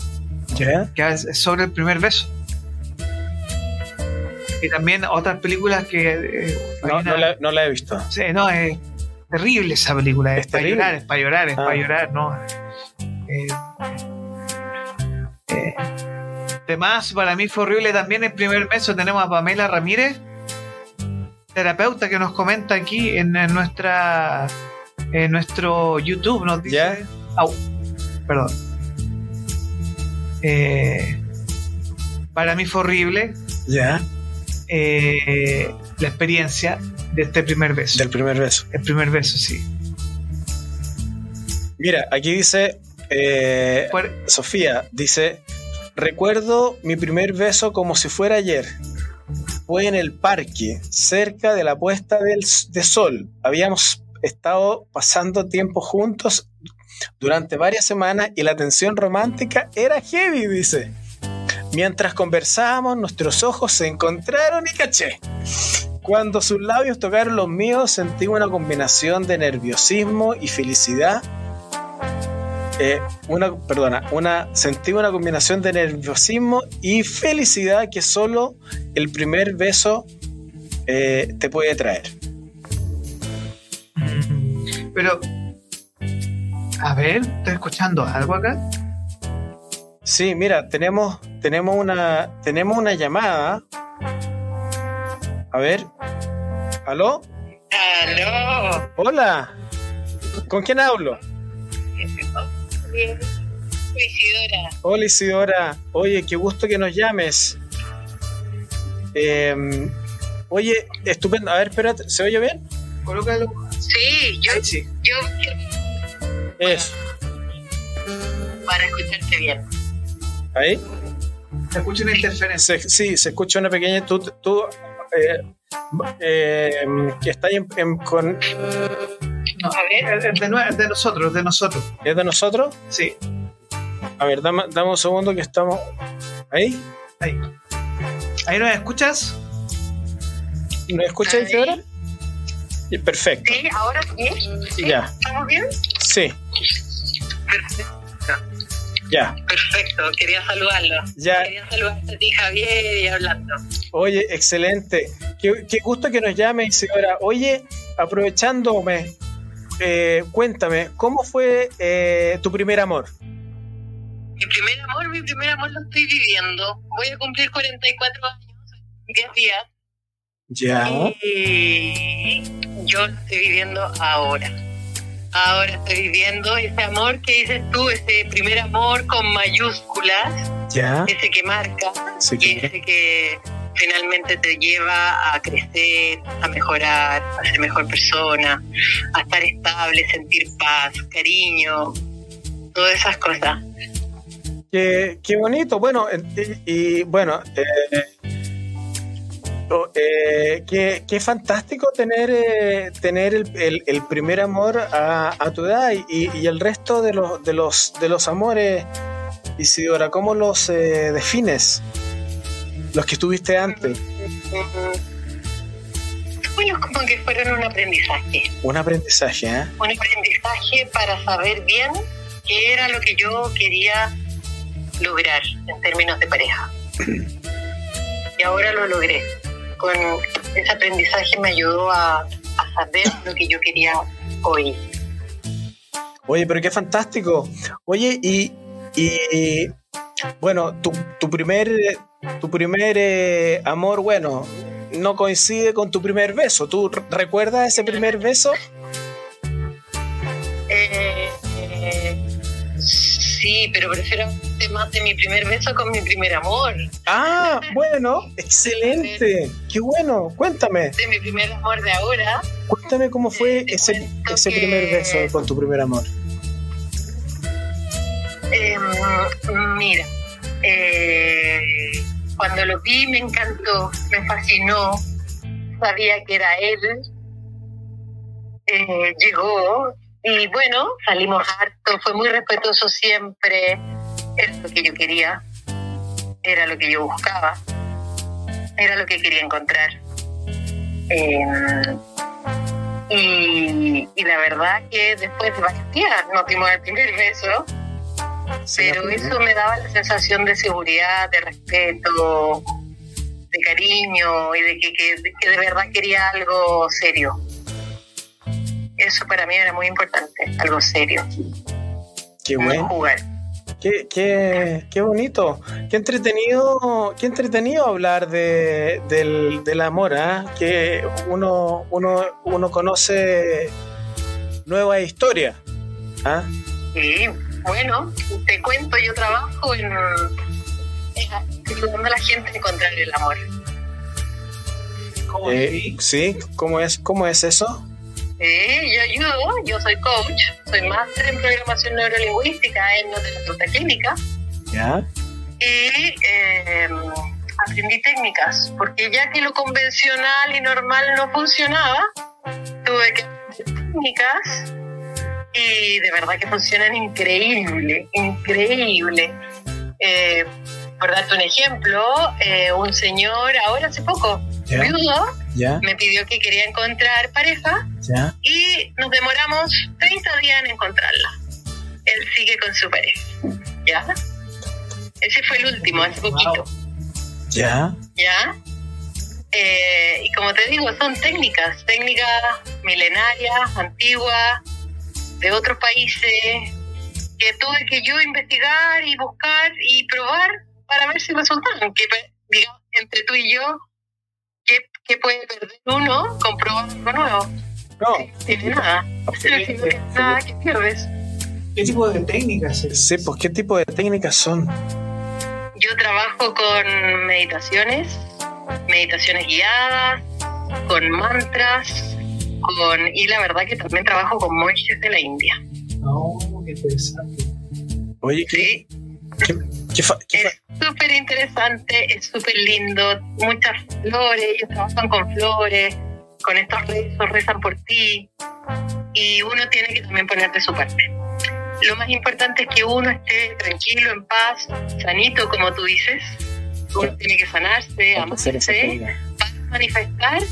¿Ya? que es sobre el primer beso. Y también otras películas que... eh, No, una- no la, no la he visto. Sí, no, es terrible esa película. Es, ¿Es para llorar, es para llorar, es Ah. para llorar, ¿no? Eh, eh, Además, para mí fue horrible también el primer beso. Tenemos a Pamela Ramírez, terapeuta, que nos comenta aquí en, nuestra en nuestro YouTube. Nos dice. Au, perdón. Eh, para mí fue horrible. Ya. Eh, la experiencia de este primer beso. Del primer beso. El primer beso, sí. Mira, aquí dice eh, Sofía, dice, recuerdo mi primer beso como si fuera ayer. Fue en el parque, cerca de la puesta del, de sol. Habíamos estado pasando tiempo juntos durante varias semanas y la tensión romántica era heavy, dice. Mientras conversábamos, nuestros ojos se encontraron y caché. Cuando sus labios tocaron los míos, sentí una combinación de nerviosismo y felicidad. Eh, una, perdona, una, sentí una combinación de nerviosismo y felicidad que solo el primer beso eh, te puede traer. Pero, a ver, ¿estoy escuchando algo acá? Sí, mira, tenemos, tenemos, una, tenemos una llamada. A ver. ¿Aló? ¿Aló? Hola. ¿Con quién hablo? Isidora. Hola Isidora. Oye, qué gusto que nos llames. Em, oye, estupendo. A ver, espérate, ¿se oye bien? Colócalo. Sí, yo. sí. Yo. Eso. Para escucharte bien. ¿Ahí? Se escucha una interferencia. sí, se escucha una pequeña. Tú, tú eh, eh, que está en, con. No, a ver. Es de, de, nosotros, de nosotros. ¿Es de nosotros? Sí. A ver, dame, dame un segundo que estamos. ¿Ahí? Ahí. ¿Ahí nos escuchas? ¿Nos escuchas ahora? Perfecto. Sí, ahora sí. Ya. ¿Estamos bien? Sí. Perfecto. Ya. Perfecto, quería saludarlo. Ya. Quería saludarte a ti, Javier, y hablando. Oye, excelente. Qué, gusto que nos llame, Isidora. Oye, aprovechándome, eh, cuéntame, ¿cómo fue eh, tu primer amor? Mi primer amor, mi primer amor lo estoy viviendo. Voy a cumplir 44 años en 10 días. Ya. Y yo lo estoy viviendo ahora ahora estoy viviendo ese amor que dices tú, ese primer amor con mayúsculas, ¿Ya? ese que marca y ese que finalmente te lleva a crecer, a mejorar, a ser mejor persona, a estar estable, sentir paz, cariño, todas esas cosas. Qué, qué bonito, bueno, y, bueno, eh, eh, qué, fantástico tener, eh, tener el, primer amor a, tu edad y, el resto de los, de los, de los amores, Isidora, ¿cómo los eh, defines? Los que estuviste antes. Bueno, como que fueron un aprendizaje. Un aprendizaje, ¿eh? Un aprendizaje para saber bien qué era lo que yo quería lograr en términos de pareja. y ahora lo logré con ese aprendizaje me ayudó a, saber lo que yo quería hoy. Oye, pero qué fantástico. Oye, y, bueno, tu, tu, primer, tu primer eh, amor, bueno, no coincide con tu primer beso. ¿Tú recuerdas ese primer beso? Eh, eh, Sí, pero prefiero más de mi primer beso con mi primer amor. Ah, bueno, excelente. Qué bueno. Cuéntame. De mi primer amor de ahora. Cuéntame cómo fue ese, ese primer beso con tu primer amor. Em, mira, eh, cuando lo vi me encantó, me fascinó, sabía que era él. Eh, llegó, y bueno, salimos harto, fue muy respetuoso siempre, era lo que yo quería, era lo que yo buscaba, era lo que quería encontrar. Em, y, la verdad que después de varios días nos dimos el primer beso, pero eso me daba la sensación de seguridad, de respeto, de cariño y de que de verdad quería algo serio eso para mí era muy importante, algo serio. Qué bueno. Jugar. Qué, qué, qué bonito, qué entretenido, qué entretenido hablar de, del, del amor, ¿ah? que uno, uno, uno conoce nueva historia. ¿ah? Sí, bueno, te cuento, yo trabajo en, ayudando a la gente a encontrar el amor. ¿Cómo Eh, sí, ¿cómo es, cómo es eso? Sí, yo ayudo, yo soy coach, soy máster en programación neurolingüística en otra clínica ¿Ya? y eh, aprendí técnicas, porque ya que lo convencional y normal no funcionaba, tuve que aprender técnicas y de verdad que funcionan increíble, increíble. Eh, por darte un ejemplo, eh, un señor ahora hace poco, ¿Ya? viudo, ¿Ya? me pidió que quería encontrar pareja ¿Ya? y nos demoramos 30 días en encontrarla. Él sigue con su pareja. ¿Ya? Ese fue el último, hace poquito. ¿Ya? ¿Ya? Eh, y como te digo, son técnicas, técnicas milenarias, antiguas, de otros países, que tuve que yo investigar y buscar y probar para ver si resultaban. Que, pues, digamos, entre tú y yo, ¿qué, qué puede perder uno con probar algo nuevo? No, No tiene nada. No tiene nada que pierdes. ¿Qué tipo de técnicas sí, pues ¿qué tipo de técnicas son? Yo trabajo con meditaciones, meditaciones guiadas, con mantras, con y la verdad que también trabajo con monjes de la India. No, qué interesante. Oye, ¿qué, Sí, qué, qué fa- qué fa- es súper interesante, es súper lindo, muchas flores, ellos trabajan con flores, con estos rezos, rezan por ti y uno tiene que también poner de su parte. Lo más importante es que uno esté tranquilo, en paz, sanito, como tú dices. Uno tiene que sanarse, amarse, para manifestar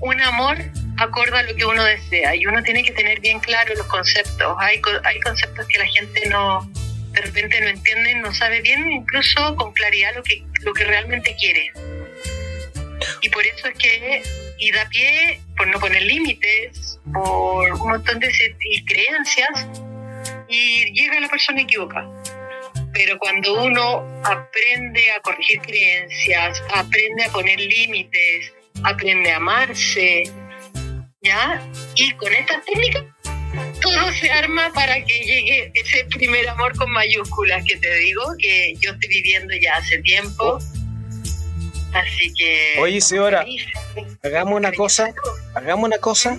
un amor acorde a lo que uno desea y uno tiene que tener bien claro los conceptos. Hay, hay conceptos que la gente no de repente no entiende, no sabe bien incluso con claridad lo que, lo que realmente quiere. Y por eso es que, y da pie por no poner límites, por un montón de creencias, y llega la persona equivocada. Pero cuando uno aprende a corregir creencias, aprende a poner límites, aprende a amarse, ¿ya? Y con estas técnicas todo se arma para que llegue ese primer amor con mayúsculas que te digo, que yo estoy viviendo ya hace tiempo. Así que... Oye, señora, hagamos una cosa, hagamos una cosa.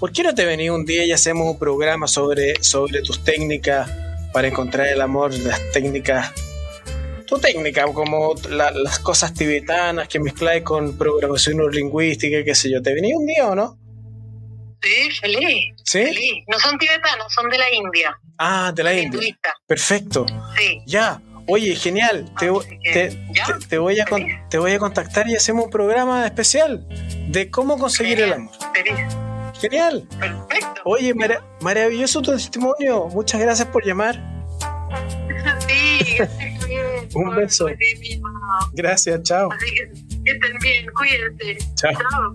¿Por qué no te venís un día y hacemos un programa sobre, sobre tus técnicas para encontrar el amor, las técnicas, tu técnica, como la- las cosas tibetanas que mezcláis con programación neurolingüística, qué sé yo? ¿Te venís un día o no? Sí, feliz, ¿Sí? feliz. No son tibetanos, son de la India, Ah, de la India. hinduistas. Perfecto. Sí, Ya. Oye, genial. Te, que, te- te- te voy a con- te voy a contactar y hacemos un programa especial de cómo conseguir el amor. feliz. Genial. Perfecto. Oye, mara- maravilloso tu testimonio. Muchas gracias por llamar. Sí. Un beso. Gracias, chao. Así que estén bien, cuídense. Chao. Chao.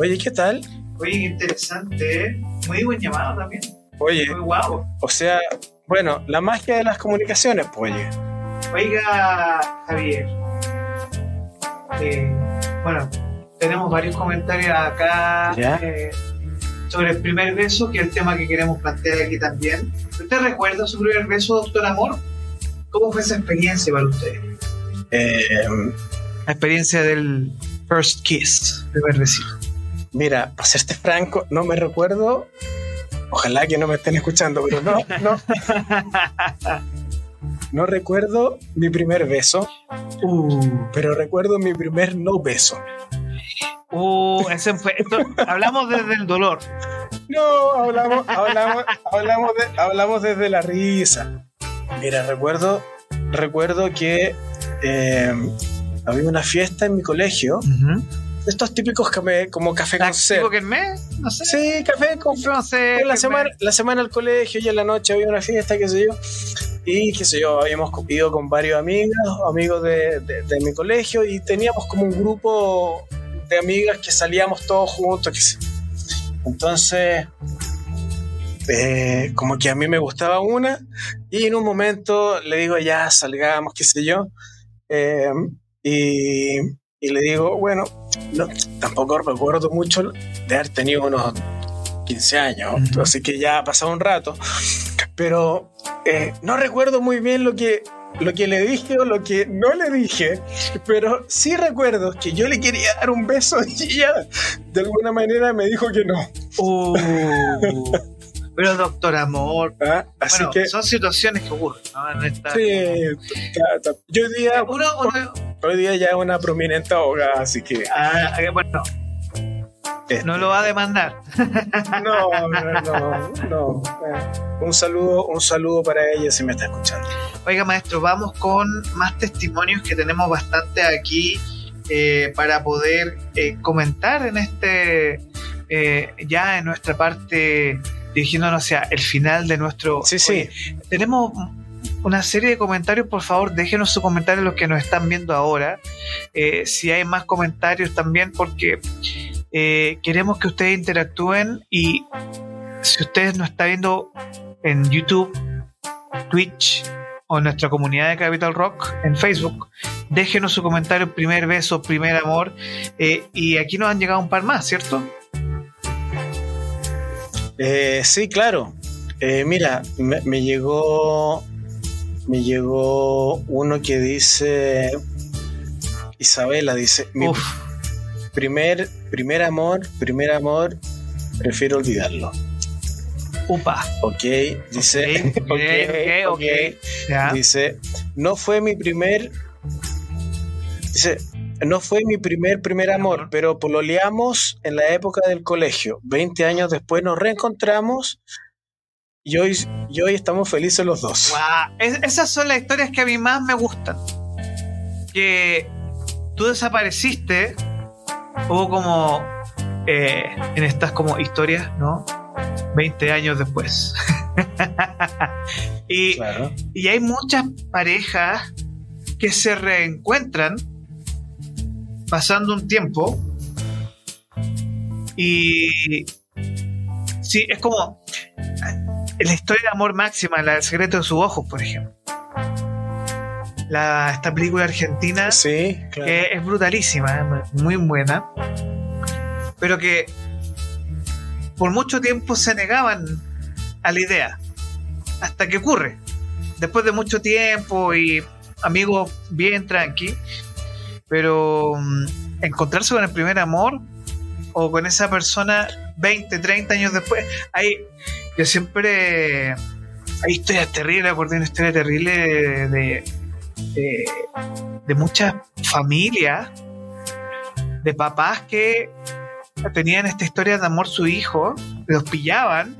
Oye, ¿qué tal? Oye, interesante, ¿eh? Muy buen llamado también. Oye, Muy guapo. o sea, bueno, la magia de las comunicaciones, pues, oye. Oiga, Javier. eh, bueno, tenemos varios comentarios acá eh, sobre el primer beso, que es el tema que queremos plantear aquí también. ¿Usted recuerda su primer beso, doctor Amor? ¿Cómo fue esa experiencia para usted? Eh, La experiencia del first kiss, primer besito. Mira, para serte franco, no me recuerdo. Ojalá que no me estén escuchando, pero no, no. No recuerdo mi primer beso, Uh, pero recuerdo mi primer no beso. uh, ese fue- esto- hablamos desde el dolor. No, hablamos, hablamos, hablamos, de- hablamos desde la risa. Mira, recuerdo, recuerdo que eh, había una fiesta en mi colegio, estos típicos café- como café con sed. No sé. Sí, café con Fue la semana, la semana al colegio y en la noche había una fiesta, qué sé yo. Y qué sé yo, habíamos ido con varios amigos, amigos de, de- de mi colegio, y teníamos como un grupo de amigas que salíamos todos juntos. qué sé. Entonces, eh, como que a mí me gustaba una y en un momento le digo ya salgamos, qué sé yo. Eh, y, y, le digo, bueno, no, tampoco recuerdo mucho de haber tenido unos 15 años, así que ya ha pasado un rato, pero eh, no recuerdo muy bien lo que lo que le dije o lo que no le dije, pero sí recuerdo que yo le quería dar un beso y ella de alguna manera me dijo que no. Uh, pero doctor amor, ¿Ah? Así bueno, que son situaciones que ocurren. ¿no? En esta- sí, yo Uno, uno- hoy día ya es una prominente abogada, así que ah, eh, bueno, este, no lo va a demandar. no, no, no, no. Un saludo, un saludo para ella si me está escuchando. Oiga, maestro, vamos con más testimonios que tenemos bastante aquí eh, para poder eh, comentar en este, eh, ya en nuestra parte, dirigiéndonos hacia el final de nuestro. Sí, sí. Oye, tenemos una serie de comentarios, por favor, déjenos su comentario los que nos están viendo ahora. Eh, si hay más comentarios también, porque eh, queremos que ustedes interactúen y si ustedes nos están viendo en YouTube, Twitch o en nuestra comunidad de Capital Rock en Facebook, déjenos su comentario, primer beso, primer amor. eh, y aquí nos han llegado un par más, ¿cierto? Eh, sí, claro. Mira, me llegó. Me llegó uno que dice. Isabela dice: Mi Uf, primer, primer amor, primer amor, prefiero olvidarlo. upa. Ok, dice. Ok, ok, ok, ya. Dice: No fue mi primer. Dice. No fue mi primer primer amor, pero pololeamos en la época del colegio. 20 años después nos reencontramos y hoy, y hoy estamos felices los dos. Es- esas son las historias que a mí más me gustan. Que tú desapareciste, o como eh, en estas como historias, ¿no? 20 años después. y, Claro. y hay muchas parejas que se reencuentran pasando un tiempo y sí, es como la historia de amor máxima, la del secreto de sus ojos, por ejemplo. La, esta película argentina Sí, claro. que es brutalísima, es muy buena, pero que por mucho tiempo se negaban a la idea, hasta que ocurre. Después de mucho tiempo y amigos bien tranqui, pero mm, encontrarse con el primer amor o con esa persona 20, 30 años después, hay, yo siempre, hay historias terribles, acordé una historia terrible de, de, de- de muchas familias, de papás que tenían esta historia de amor su hijo, los pillaban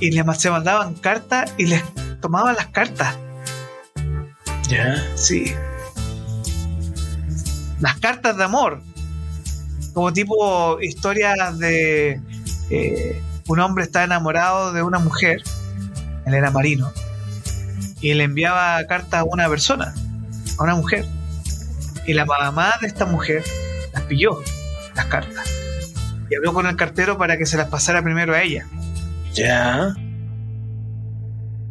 y les se mandaban cartas y les tomaban las cartas. Ya. Sí. Las cartas de amor. Como tipo historias de eh, un hombre está enamorado de una mujer, él era marino, y le enviaba cartas a una persona, a una mujer. Y la mamá de esta mujer las pilló, las cartas. Y habló con el cartero para que se las pasara primero a ella. Ya.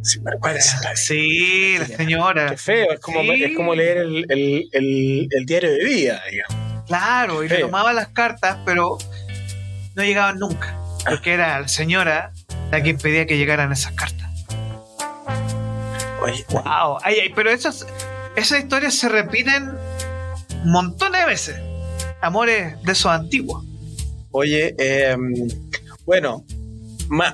Sí, parece. Sí, la señora. Qué feo, es como, Sí. es como leer el, el- el- el diario de vida, digamos. Claro, y le tomaba las cartas, pero no llegaban nunca. Porque era la señora la que impedía que llegaran esas cartas. Oye, ¡Wow! Ay, ay, pero esas, esas historias se repiten montones de veces. Amores de esos antiguos. Oye, em, bueno, ma-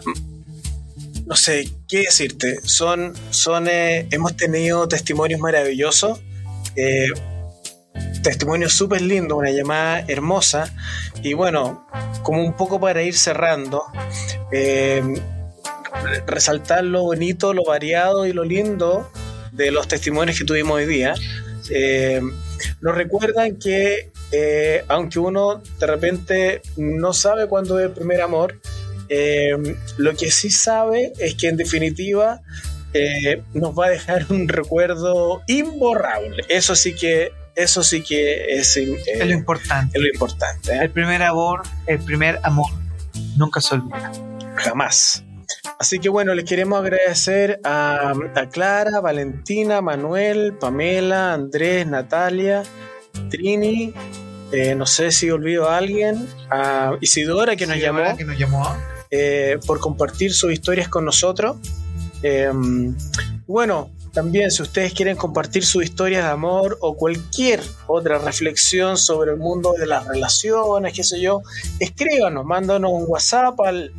no sé qué decirte. Son, son, eh, hemos tenido testimonios maravillosos, eh, testimonios súper lindos, una llamada hermosa. Y bueno, como un poco para ir cerrando, em, resaltar lo bonito, lo variado y lo lindo de los testimonios que tuvimos hoy día. Eh, nos recuerdan que eh, aunque uno de repente no sabe cuándo es el primer amor, eh, lo que sí sabe es que en definitiva eh, nos va a dejar un recuerdo imborrable. Eso sí que, eso sí que es, eh, Es lo importante. es lo importante. ¿eh? El primer amor, el primer amor, nunca se olvida. Jamás. Así que bueno, les queremos agradecer a, Clara, Valentina, Manuel, Pamela, Andrés, Natalia, Trini, eh, no sé si olvido a alguien, a Isidora que nos llamó, que nos llamó. Eh, por compartir sus historias con nosotros. Em, bueno, también si ustedes quieren compartir sus historias de amor o cualquier otra reflexión sobre el mundo de las relaciones, qué sé yo, escríbanos, mándanos un WhatsApp al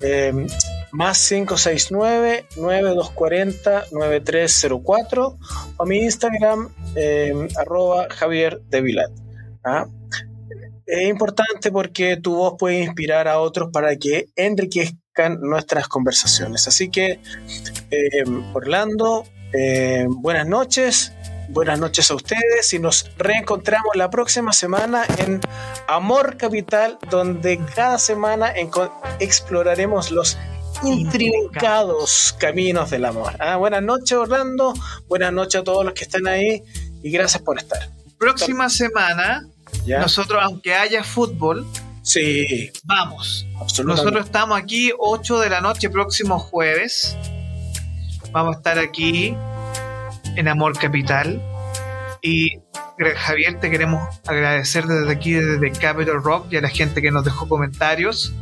eh, más 569-9240-9304 o mi Instagram eh, arroba Javier de Vilat. ¿ah? Es importante porque tu voz puede inspirar a otros para que enriquezcan nuestras conversaciones. Así que, eh, Orlando, eh, buenas noches. Buenas noches a ustedes y nos reencontramos la próxima semana en Amor Capital, donde cada semana exploraremos los intrincados caminos del amor. Ah, buenas noches, Orlando. Buenas noches a todos los que están ahí y gracias por estar. Próxima semana, nosotros, aunque haya fútbol, sí, vamos. Nosotros estamos aquí 8 de la noche, próximo jueves. Vamos a estar aquí en Amor Capital. Y Javier, te queremos agradecer desde aquí, desde Capital Rock y a la gente que nos dejó comentarios.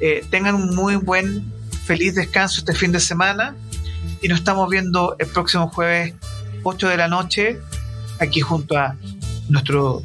Eh, tengan un muy buen, feliz descanso este fin de semana y nos estamos viendo el próximo jueves 8 de la noche aquí junto a nuestro